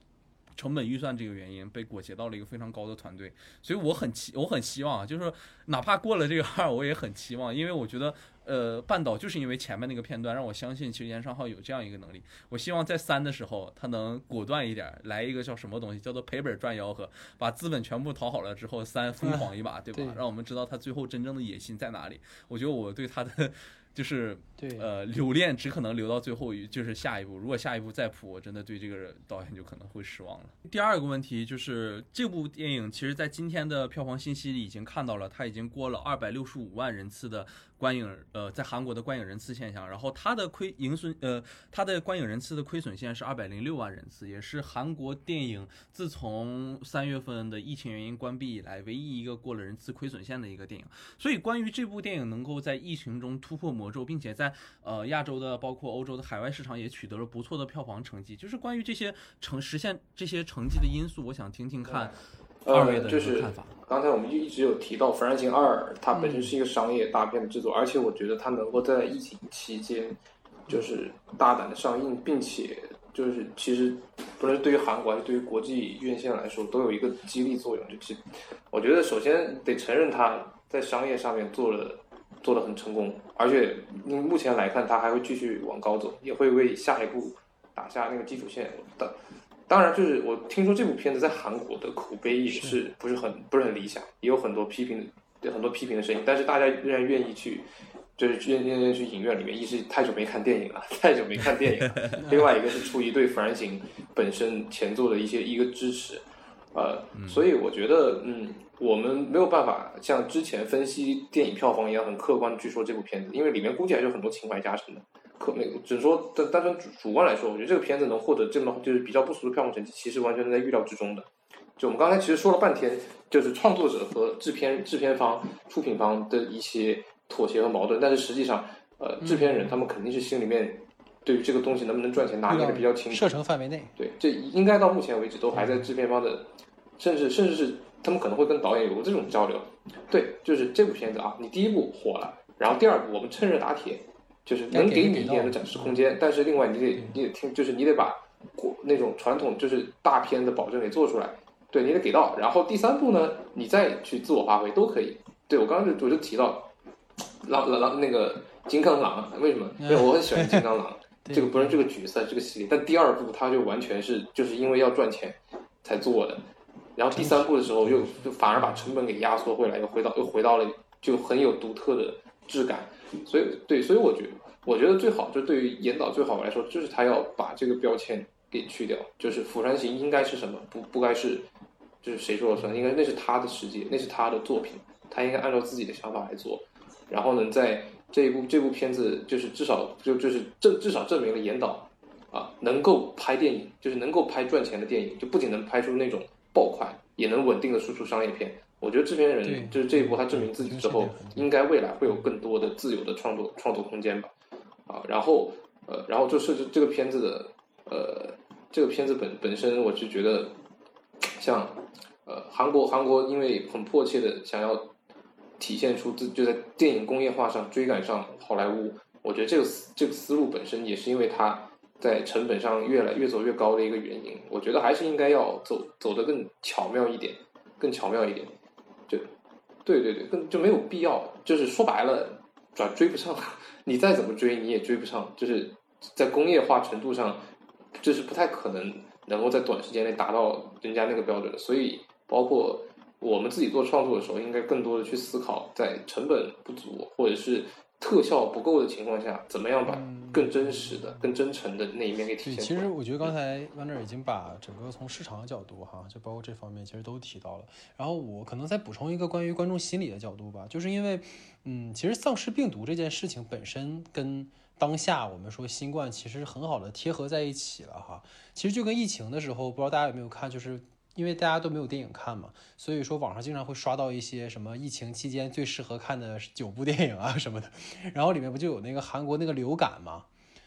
成本预算这个原因被裹挟到了一个非常高的团队，所以我很期我很希望，就是哪怕过了这个二，我也很期望，因为我觉得呃半岛就是因为前面那个片段让我相信其实岩上浩有这样一个能力，我希望在三的时候他能果断一点，来一个叫什么东西，叫做赔本赚吆喝，把资本全部讨好了之后，三疯狂一把，对吧？让我们知道他最后真正的野心在哪里。我觉得我对他的就是 对，呃，留恋只可能留到最后一，就是下一步。如果下一步再扑，我真的对这个导演就可能会失望了。第二个问题就是，这部电影其实在今天的票房信息里已经看到了，它已经过了二百六十五万人次的观影，呃，在韩国的观影人次现象。然后它的亏盈损，呃，它的观影人次的亏损线是二百零六万人次，也是韩国电影自从三月份的疫情原因关闭以来唯一一个过了人次亏损线的一个电影。所以，关于这部电影能够在疫情中突破魔咒，并且在呃亚洲的包括欧洲的海外市场也取得了不错的票房成绩，就是关于这些成实现这些成绩的因素，我想听听看二位呃，的就是。刚才我们就一直有提到《釜山行二》，它本身是一个商业大片的制作，而且我觉得它能够在疫情期间就是大胆的上映，并且就是其实不论是对于韩国还是对于国际院线来说，都有一个激励作用。就是我觉得首先得承认它在商业上面做了做的很成功，而且嗯目前来看，它还会继续往高走，也会为下一步打下那个基础线。当当然，就是我听说这部片子在韩国的口碑也是不是很不是很理想，也有很多批评的很多批评的声音，但是大家仍然愿意去。就是愿愿意去影院里面，一是太久没看电影了，太久没看电影了；另外一个是出于对《釜山行》本身前作的一些一个支持，呃，所以我觉得，嗯，我们没有办法像之前分析电影票房一样很客观的去说这部片子，因为里面估计还是有很多情怀加成的。可那个只是说单单纯主主观来说，我觉得这个片子能获得这么就是比较不俗的票房成绩，其实完全是在预料之中的。就我们刚才其实说了半天，就是创作者和制片制片方、出品方的一些妥协和矛盾，但是实际上，呃，制片人他们肯定是心里面对于这个东西能不能赚钱拿捏的比较清楚。射程范围内，对，这应该到目前为止都还在制片方的，甚至甚至是他们可能会跟导演有过这种交流。对，就是这部片子啊，你第一部火了，然后第二部我们趁热打铁，就是能给你一点的展示空间，但是另外你得你得听，就是你得把国那种传统就是大片的保证给做出来，对你得给到。然后第三步呢，你再去自我发挥都可以。对我刚刚就我就提到狼狼狼那个金刚狼，为什么？因为我很喜欢金刚狼。这个不是这个角色这个系列，但第二部它就完全是就是因为要赚钱才做的，然后第三部的时候又就反而把成本给压缩回来，又回到又回到了就很有独特的质感，所以对，所以我觉得我觉得最好就对于严导最好来说，就是他要把这个标签给去掉，就是《釜山行》应该是什么，不不该是就是谁说了算，应该那是他的世界，那是他的作品，他应该按照自己的想法来做，然后呢，在这一部这部片子就是至少就就是证至少证明了严导啊能够拍电影，就是能够拍赚钱的电影，就不仅能拍出那种爆款，也能稳定的输出商业片。我觉得制片人就是这一步他证明自己之后，应该未来会有更多的自由的创作创作空间吧。啊，然后呃，然后就设置这个片子的呃这个片子本本身，我就觉得像呃韩国韩国因为很迫切的想要体现出自就在电影工业化上追赶上好莱坞，我觉得这个思这个思路本身也是因为它在成本上越来越走越高的一个原因。我觉得还是应该要走走得更巧妙一点，更巧妙一点。对对对，更就没有必要，就是说白了，转追不上，你再怎么追你也追不上，就是在工业化程度上，这是不太可能能够在短时间内达到人家那个标准的。所以，包括我们自己做创作的时候，应该更多的去思考，在成本不足或者是特效不够的情况下，怎么样把更真实的、更真诚的那一面给体，现出来。其实我觉得刚才 Wander 已经把整个从市场的角度哈，就包括这方面其实都提到了。然后我可能再补充一个关于观众心理的角度吧，就是因为，嗯，其实丧尸病毒这件事情本身跟当下我们说新冠其实很好的贴合在一起了哈。其实就跟疫情的时候，不知道大家有没有看，就是因为大家都没有电影看嘛，所以说网上经常会刷到一些什么疫情期间最适合看的九部电影啊什么的，然后里面不就有那个韩国那个流感嘛。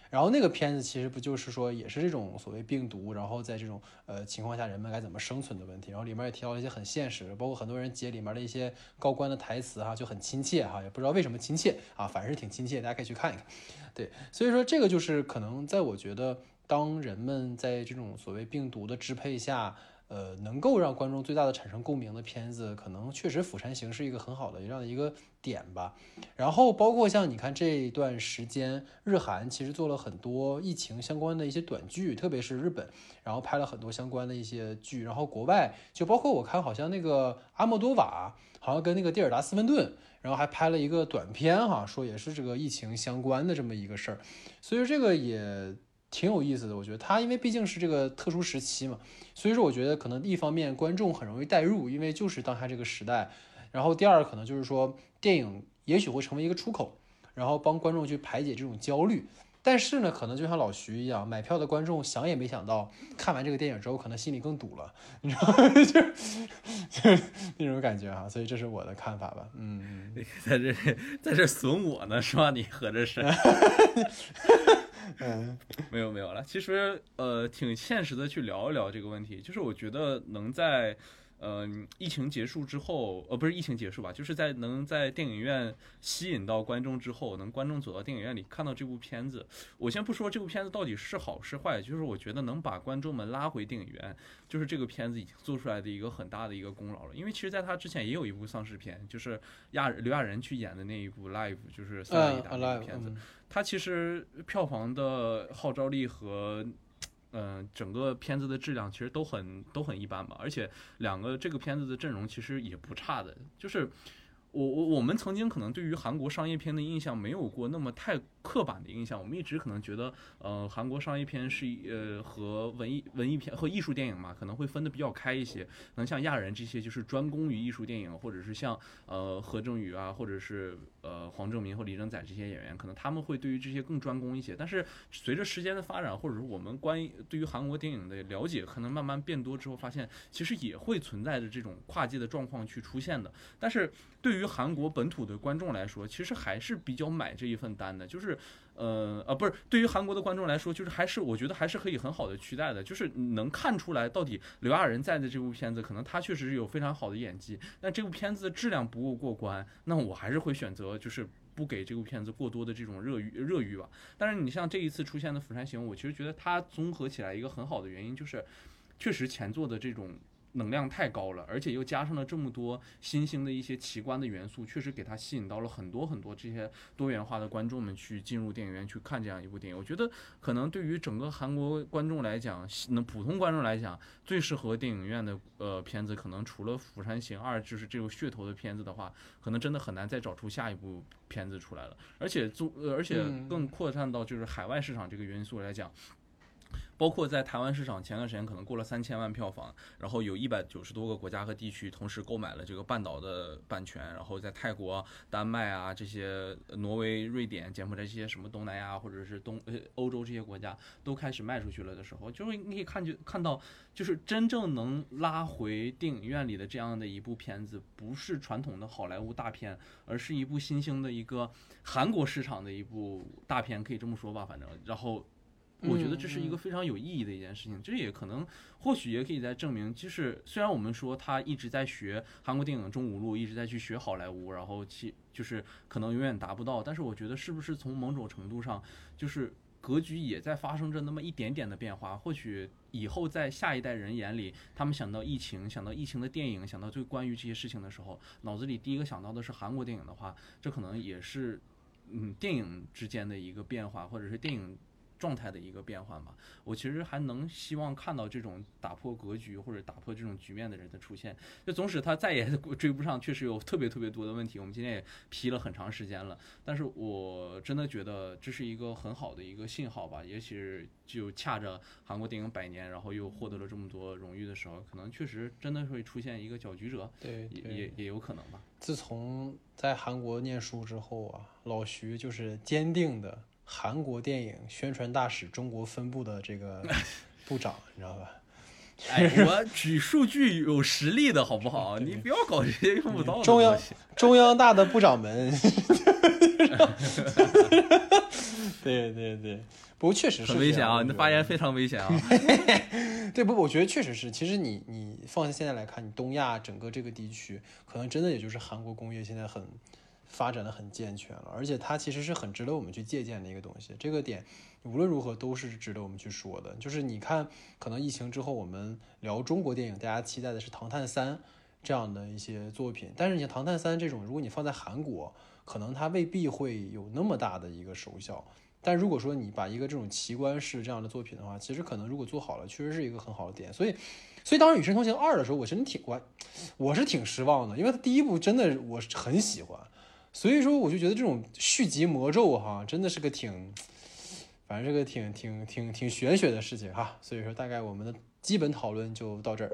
然后那个片子其实不就是说，也是这种所谓病毒，然后在这种呃情况下，人们该怎么生存的问题。然后里面也提到了一些很现实，包括很多人截里面的一些高官的台词哈，就很亲切哈，也不知道为什么亲切啊，反正是挺亲切，大家可以去看一看。对，所以说这个就是可能在我觉得，当人们在这种所谓病毒的支配下。呃，能够让观众最大的产生共鸣的片子，可能确实《釜山行》是一个很好的这样的一个点吧。然后包括像你看这一段时间，日韩其实做了很多疫情相关的一些短剧，特别是日本，然后拍了很多相关的一些剧。然后国外就包括我看好像那个阿莫多瓦，好像跟那个蒂尔达斯温顿，然后还拍了一个短片哈，说也是这个疫情相关的这么一个事儿。所以说这个也。挺有意思的，我觉得他因为毕竟是这个特殊时期嘛，所以说我觉得可能一方面观众很容易代入，因为就是当下这个时代，然后第二可能就是说电影也许会成为一个出口，然后帮观众去排解这种焦虑。但是呢，可能就像老徐一样，买票的观众想也没想到，看完这个电影之后可能心里更堵了，你知道吗？就 就那种感觉哈，所以这是我的看法吧。嗯，在这在这损我呢是吧？你合着是？嗯，没有没有了。其实呃，挺现实的去聊一聊这个问题。就是我觉得能在呃疫情结束之后，呃不是疫情结束吧，就是在能在电影院吸引到观众之后，能观众走到电影院里看到这部片子。我先不说这部片子到底是好是坏，就是我觉得能把观众们拉回电影院，就是这个片子已经做出来的一个很大的一个功劳了。因为其实在他之前也有一部丧尸片，就是亚刘亚仁去演的那一部《Live》，就是三亚一打那呃部片子。嗯它其实票房的号召力和，嗯、整个片子的质量其实都很都很一般吧。而且两个这个片子的阵容其实也不差的。就是我我我们曾经可能对于韩国商业片的印象没有过那么太刻板的印象，我们一直可能觉得，呃，韩国商业片是呃和文艺文艺片和艺术电影嘛，可能会分得比较开一些。可能像亚人这些就是专攻于艺术电影，或者是像呃何正宇啊，或者是呃黄正民或李正宰这些演员，可能他们会对于这些更专攻一些。但是随着时间的发展，或者是我们关于对于韩国电影的了解，可能慢慢变多之后，发现其实也会存在着这种跨界的状况去出现的。但是对于韩国本土的观众来说，其实还是比较买这一份单的，就是，呃啊，不是，对于韩国的观众来说，就是还是我觉得还是可以很好的取代的，就是能看出来到底刘亚仁在的这部片子，可能他确实是有非常好的演技，但这部片子的质量不够过关，那我还是会选择就是。不给这部片子过多的这种热欲热欲吧，但是你像这一次出现的《釜山行》，我其实觉得它综合起来一个很好的原因就是，确实前作的这种能量太高了，而且又加上了这么多新兴的一些奇观的元素，确实给它吸引到了很多很多这些多元化的观众们去进入电影院去看这样一部电影。我觉得可能对于整个韩国观众来讲，那普通观众来讲，最适合电影院的呃片子，可能除了《釜山行二》就是这种噱头的片子的话，可能真的很难再找出下一部片子出来了。而且综而且更扩散到就是海外市场这个元素来讲。包括在台湾市场，前段时间可能过了三千万票房，然后有一百九十多个国家和地区同时购买了这个半岛的版权，然后在泰国、丹麦啊这些、挪威、瑞典、柬埔寨这些什么东南亚或者是东呃欧洲这些国家都开始卖出去了的时候，就会你可以看就看到，就是真正能拉回电影院里的这样的一部片子，不是传统的好莱坞大片，而是一部新兴的一个韩国市场的一部大片，可以这么说吧，反正然后。我觉得这是一个非常有意义的一件事情，这也可能或许也可以在证明，就是虽然我们说他一直在学韩国电影中五路，一直在去学好莱坞，然后其就是可能永远达不到，但是我觉得是不是从某种程度上，就是格局也在发生着那么一点点的变化。或许以后在下一代人眼里，他们想到疫情，想到疫情的电影，想到最关于这些事情的时候，脑子里第一个想到的是韩国电影的话，这可能也是嗯电影之间的一个变化，或者是电影。状态的一个变换吧，我其实还能希望看到这种打破格局或者打破这种局面的人的出现。就总使他再也追不上，确实有特别特别多的问题。我们今天也批了很长时间了，但是我真的觉得这是一个很好的一个信号吧。也许就恰着韩国电影百年，然后又获得了这么多荣誉的时候，可能确实真的会出现一个搅局者，对，也也也有可能吧。自从在韩国念书之后啊，老徐就是坚定的。韩国电影宣传大使中国分部的这个 部长，你知道吧？哎，我举数据有实力的好不好？你不要搞这些用不到的中央中央大的部长们。对对对，不过确实是很危险啊！你的发言非常危险啊！对不？我觉得确实是。其实你你放在现在来看，你东亚整个这个地区，可能真的也就是韩国工业现在很。发展的很健全了，而且它其实是很值得我们去借鉴的一个东西。这个点无论如何都是值得我们去说的。就是你看，可能疫情之后我们聊中国电影，大家期待的是《唐探三》这样的一些作品，但是你《唐探三》这种，如果你放在韩国，可能它未必会有那么大的一个收效。但如果说你把一个这种奇观式这样的作品的话，其实可能如果做好了，确实是一个很好的点。所以，所以当时《与神同行二》的时候，我真的挺我我是挺失望的，因为它第一部真的我很喜欢。所以说，我就觉得这种续集魔咒哈，真的是个挺，反正是个挺挺挺挺玄学的事情哈。所以说，大概我们的基本讨论就到这儿。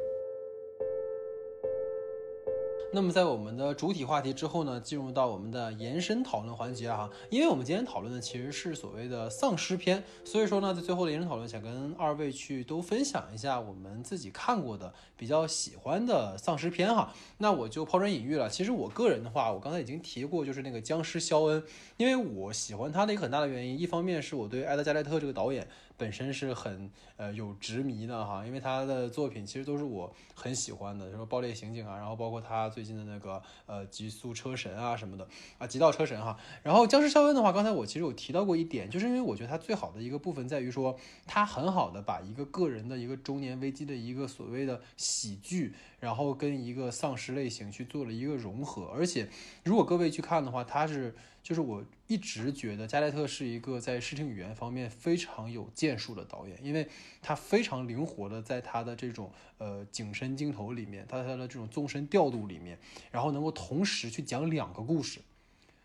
那么在我们的主体话题之后呢，进入到我们的延伸讨论环节哈。因为我们今天讨论的其实是所谓的丧尸片，所以说呢，在最后的延伸讨论，想跟二位去都分享一下我们自己看过的比较喜欢的丧尸片哈。那我就抛砖引玉了。其实我个人的话，我刚才已经提过，就是那个僵尸肖恩，因为我喜欢他的一个很大的原因，一方面是我对埃德加莱特这个导演本身是很呃有执迷的哈，因为他的作品其实都是我很喜欢的，什么《爆裂刑警》啊，然后包括他最近的那个呃《极速车神》啊什么的啊，《极道车神》哈。然后僵尸肖恩的话，刚才我其实有提到过一点，就是因为我觉得他最好的一个部分在于说，他很好的把一个个人的一个中年危机的一个所谓的喜剧，然后跟一个丧尸类型去做了一个融合，而且如果各位去看的话，他是就是我一直觉得加莱特是一个在视听语言方面非常有建树的导演，因为他非常灵活的在他的这种呃景深镜头里面，他在他的这种纵深调度里面，然后能够同时去讲两个故事。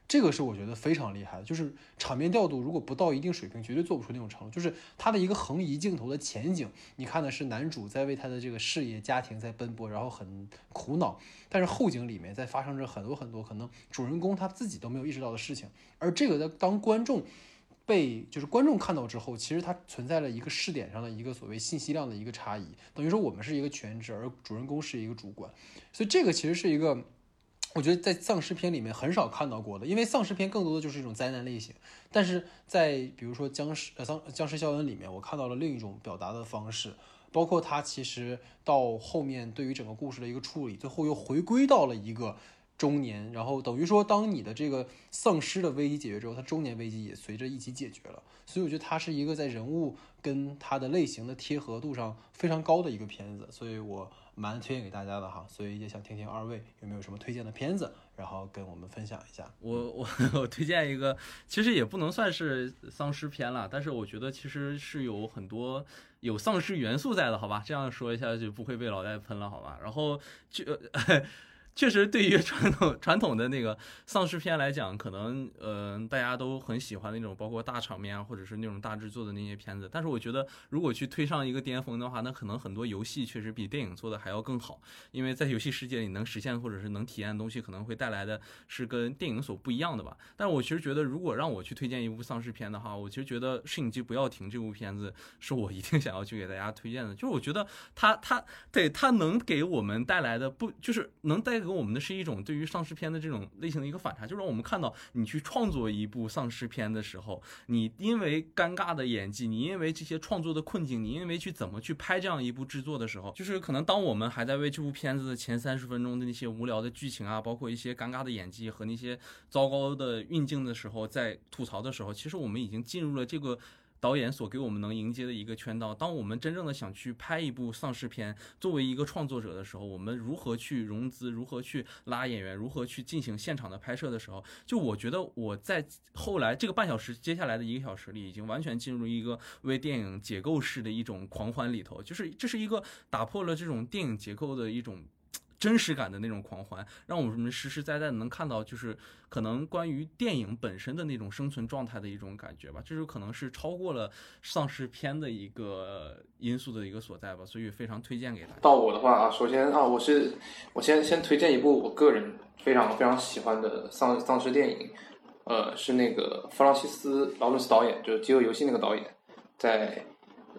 这个是我觉得非常厉害的，就是场面调度如果不到一定水平，绝对做不出那种程度。就是他的一个横移镜头的前景，你看的是男主在为他的这个事业家庭在奔波，然后很苦恼，但是后景里面在发生着很多很多可能主人公他自己都没有意识到的事情。而这个在当观众被就是观众看到之后，其实它存在了一个视点上的一个所谓信息量的一个差异，等于说我们是一个全职，而主人公是一个主观，所以这个其实是一个。我觉得在丧尸片里面很少看到过的，因为丧尸片更多的就是一种灾难类型。但是在比如说僵尸呃丧僵尸肖恩里面，我看到了另一种表达的方式，包括他其实到后面对于整个故事的一个处理，最后又回归到了一个中年，然后等于说当你的这个丧尸的危机解决之后，他中年危机也随着一起解决了。所以我觉得它是一个在人物跟它的类型的贴合度上非常高的一个片子，所以我。蛮推荐给大家的哈，所以也想听听二位有没有什么推荐的片子，然后跟我们分享一下。我我 我推荐一个，其实也不能算是丧尸片了，但是我觉得其实是有很多有丧尸元素在的，好吧？这样说一下就不会被老戴喷了，好吧？然后就。确实，对于 传统传统的那个丧尸片来讲，可能呃大家都很喜欢那种包括大场面啊，或者是那种大制作的那些片子。但是我觉得，如果去推上一个巅峰的话，那可能很多游戏确实比电影做的还要更好，因为在游戏世界里能实现或者是能体验的东西，可能会带来的是跟电影所不一样的吧。但我其实觉得，如果让我去推荐一部丧尸片的话，我其实觉得《摄影机不要停》这部片子是我一定想要去给大家推荐的。就是我觉得它它对它能给我们带来的不就是能带。给我们的是一种对于丧尸片的这种类型的一个反差，就是我们看到你去创作一部丧尸片的时候，你因为尴尬的演技，你因为这些创作的困境，你因为去怎么去拍这样一部制作的时候，就是可能当我们还在为这部片子的前三十分钟的那些无聊的剧情啊，包括一些尴尬的演技和那些糟糕的运镜的时候，在吐槽的时候，其实我们已经进入了这个。导演所给我们能迎接的一个圈套，当我们真正的想去拍一部丧尸片，作为一个创作者的时候，我们如何去融资，如何去拉演员，如何去进行现场的拍摄的时候，就我觉得我在后来这个半小时接下来的一个小时里，已经完全进入一个为电影解构式的一种狂欢里头，就是这是一个打破了这种电影结构的一种。真实感的那种狂欢，让我们实实在在的能看到，就是可能关于电影本身的那种生存状态的一种感觉吧。这就可能是超过了丧尸片的一个因素的一个所在吧。所以非常推荐给大家。到我的话啊，首先啊，我是我先先推荐一部我个人非常非常喜欢的丧丧尸电影，呃，是那个弗朗西斯劳伦斯导演，就是《饥饿游戏》那个导演，在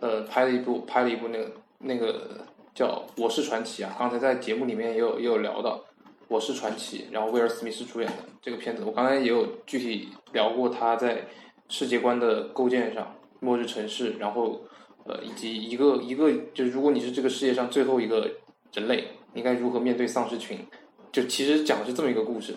呃拍了一部拍了一部那个那个。叫《我是传奇》啊，刚才在节目里面也有也有聊到《我是传奇》，然后威尔·史密斯主演的这个片子，我刚才也有具体聊过他在世界观的构建上，末日城市，然后呃以及一个一个就是如果你是这个世界上最后一个人类，应该如何面对丧尸群，就其实讲的是这么一个故事。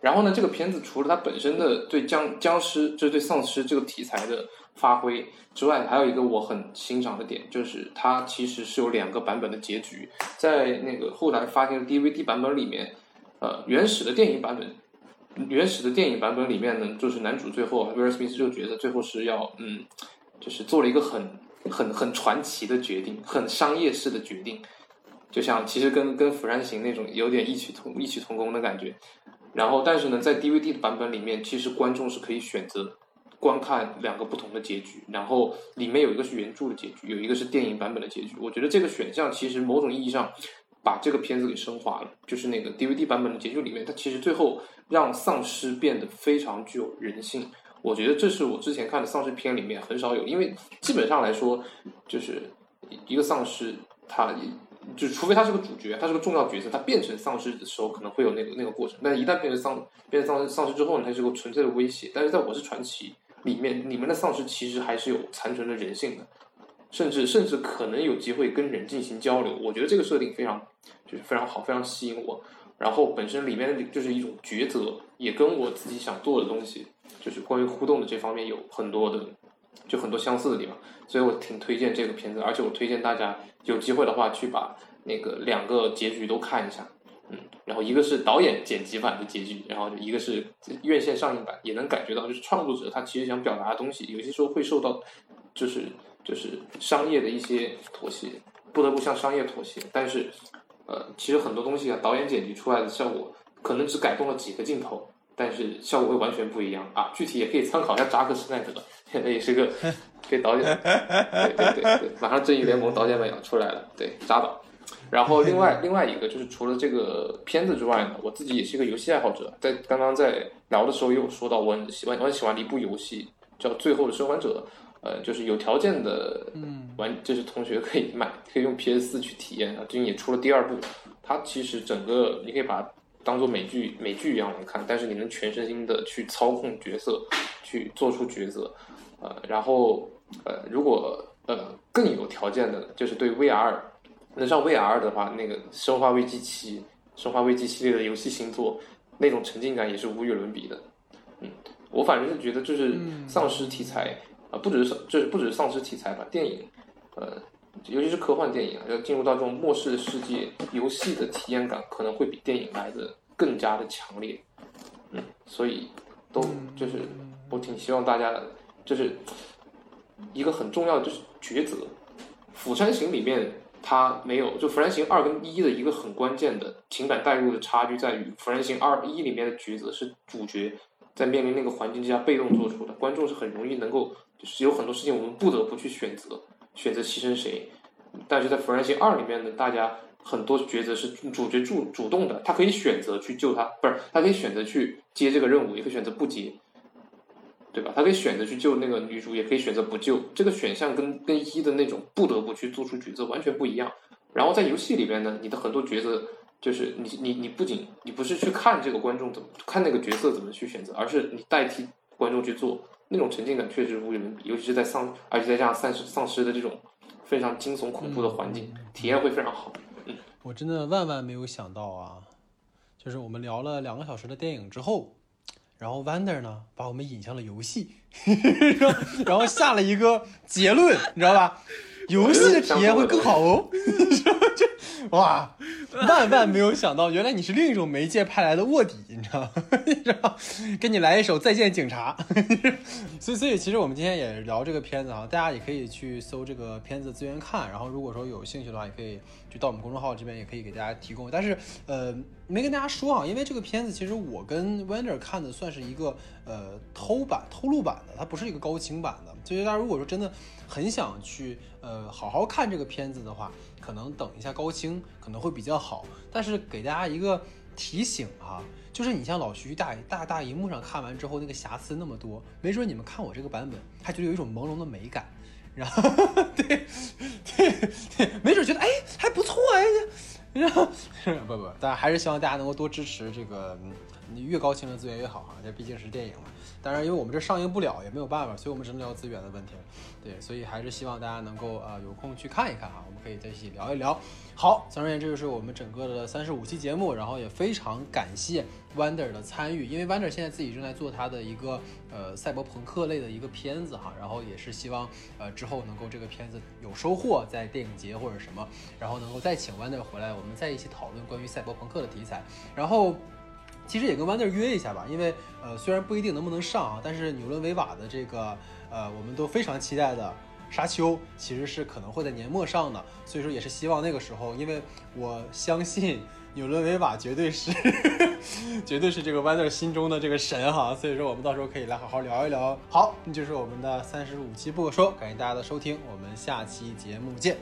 然后呢，这个片子除了它本身的对僵僵尸，就是对丧尸这个题材的。发挥之外，还有一个我很欣赏的点，就是它其实是有两个版本的结局。在那个后来发行的 DVD 版本里面，呃，原始的电影版本，原始的电影版本里面呢，就是男主最后威尔史密斯这个角色最后是要，嗯，就是做了一个很很很传奇的决定，很商业式的决定，就像其实跟跟《釜山行》那种有点异曲同异曲同工的感觉。然后，但是呢，在 DVD 的版本里面，其实观众是可以选择。观看两个不同的结局，然后里面有一个是原著的结局，有一个是电影版本的结局。我觉得这个选项其实某种意义上把这个片子给升华了。就是那个 DVD 版本的结局里面，它其实最后让丧尸变得非常具有人性。我觉得这是我之前看的丧尸片里面很少有，因为基本上来说，就是一个丧尸，他就除非他是个主角，他是个重要角色，他变成丧尸的时候可能会有那个那个过程。但一旦变成丧变成丧丧尸之后呢，它是个纯粹的威胁。但是在我是传奇。里面，里面的丧尸其实还是有残存的人性的，甚至甚至可能有机会跟人进行交流。我觉得这个设定非常，就是非常好，非常吸引我。然后本身里面的就是一种抉择，也跟我自己想做的东西，就是关于互动的这方面有很多的，就很多相似的地方。所以我挺推荐这个片子，而且我推荐大家有机会的话去把那个两个结局都看一下。嗯，然后一个是导演剪辑版的结局，然后一个是院线上映版，也能感觉到就是创作者他其实想表达的东西，有些时候会受到就是就是商业的一些妥协，不得不向商业妥协。但是呃，其实很多东西啊，导演剪辑出来的效果可能只改动了几个镜头，但是效果会完全不一样啊。具体也可以参考一下扎克施奈德，现在也是个 给导演，对对对对，马上正义联盟导演版要出来了，对扎导。然后另外 另外一个就是除了这个片子之外呢，我自己也是一个游戏爱好者，在刚刚在聊的时候也有说到，我很喜欢我很喜欢的一部游戏叫《最后的生还者》，呃，就是有条件的玩，就是同学可以买，可以用 PS 四去体验啊。最近也出了第二部，它其实整个你可以把它当做美剧美剧一样来看，但是你能全身心的去操控角色，去做出抉择，呃，然后呃，如果呃更有条件的，就是对 VR。能上 VR 的话，那个《生化危机七》《生化危机》系列的游戏新作，那种沉浸感也是无与伦比的。嗯，我反正是觉得，就是丧尸题材啊，不只是就是不只是丧尸题材吧，电影，呃，尤其是科幻电影啊，要进入到这种末世的世界，游戏的体验感可能会比电影来的更加的强烈。嗯，所以都就是我挺希望大家，就是一个很重要的就是抉择，《釜山行》里面。它没有，就《釜山行二》跟一的一个很关键的情感代入的差距在于，《釜山行二》一里面的抉择是主角在面临那个环境之下被动做出的，观众是很容易能够，就是有很多事情我们不得不去选择，选择牺牲谁。但是在《釜山行二》里面呢，大家很多抉择是主角主主动的，他可以选择去救他，不是，他可以选择去接这个任务，也可以选择不接。对吧？他可以选择去救那个女主，也可以选择不救。这个选项跟跟一的那种不得不去做出抉择完全不一样。然后在游戏里边呢，你的很多抉择就是你你你不仅你不是去看这个观众怎么看那个角色怎么去选择，而是你代替观众去做，那种沉浸感确实无与伦比。尤其是在丧，而且在这样丧尸丧尸的这种非常惊悚恐怖的环境，体验会非常好。嗯，我真的万万没有想到啊，就是我们聊了两个小时的电影之后。然后 Wonder 呢，把我们引向了游戏，然后下了一个结论，你知道吧？游戏的体验会更好哦。哇，万万没有想到，原来你是另一种媒介派来的卧底，你知道吗？你知道，给你来一首《再见警察》。所以，所以其实我们今天也聊这个片子啊，大家也可以去搜这个片子资源看。然后，如果说有兴趣的话，也可以就到我们公众号这边，也可以给大家提供。但是，呃，没跟大家说啊，因为这个片子其实我跟 Wander 看的算是一个呃偷版、偷录版的，它不是一个高清版的。所以，大家如果说真的很想去呃好好看这个片子的话，可能等一下高清可能会比较好，但是给大家一个提醒哈，就是你像老徐大大大荧幕上看完之后，那个瑕疵那么多，没准你们看我这个版本，还觉得有一种朦胧的美感，然后 对对对，没准觉得哎还不错哎，然后 不不，但还是希望大家能够多支持这个，你越高清的资源越好哈，这毕竟是电影嘛。当然，因为我们这上映不了，也没有办法，所以我们只能聊资源的问题了。对，所以还是希望大家能够呃有空去看一看哈，我们可以在一起聊一聊。好，总而言之，这就是我们整个的三十五期节目，然后也非常感谢 Wander 的参与，因为 Wander 现在自己正在做他的一个呃赛博朋克类的一个片子哈，然后也是希望呃之后能够这个片子有收获，在电影节或者什么，然后能够再请 Wander 回来，我们再一起讨论关于赛博朋克的题材，然后。其实也跟 Wander 约一下吧，因为呃虽然不一定能不能上啊，但是纽伦维瓦的这个呃我们都非常期待的沙丘，其实是可能会在年末上的，所以说也是希望那个时候，因为我相信纽伦维瓦绝对是 绝对是这个 Wander 心中的这个神哈，所以说我们到时候可以来好好聊一聊。好，那就是我们的三十五期不可说，感谢大家的收听，我们下期节目见。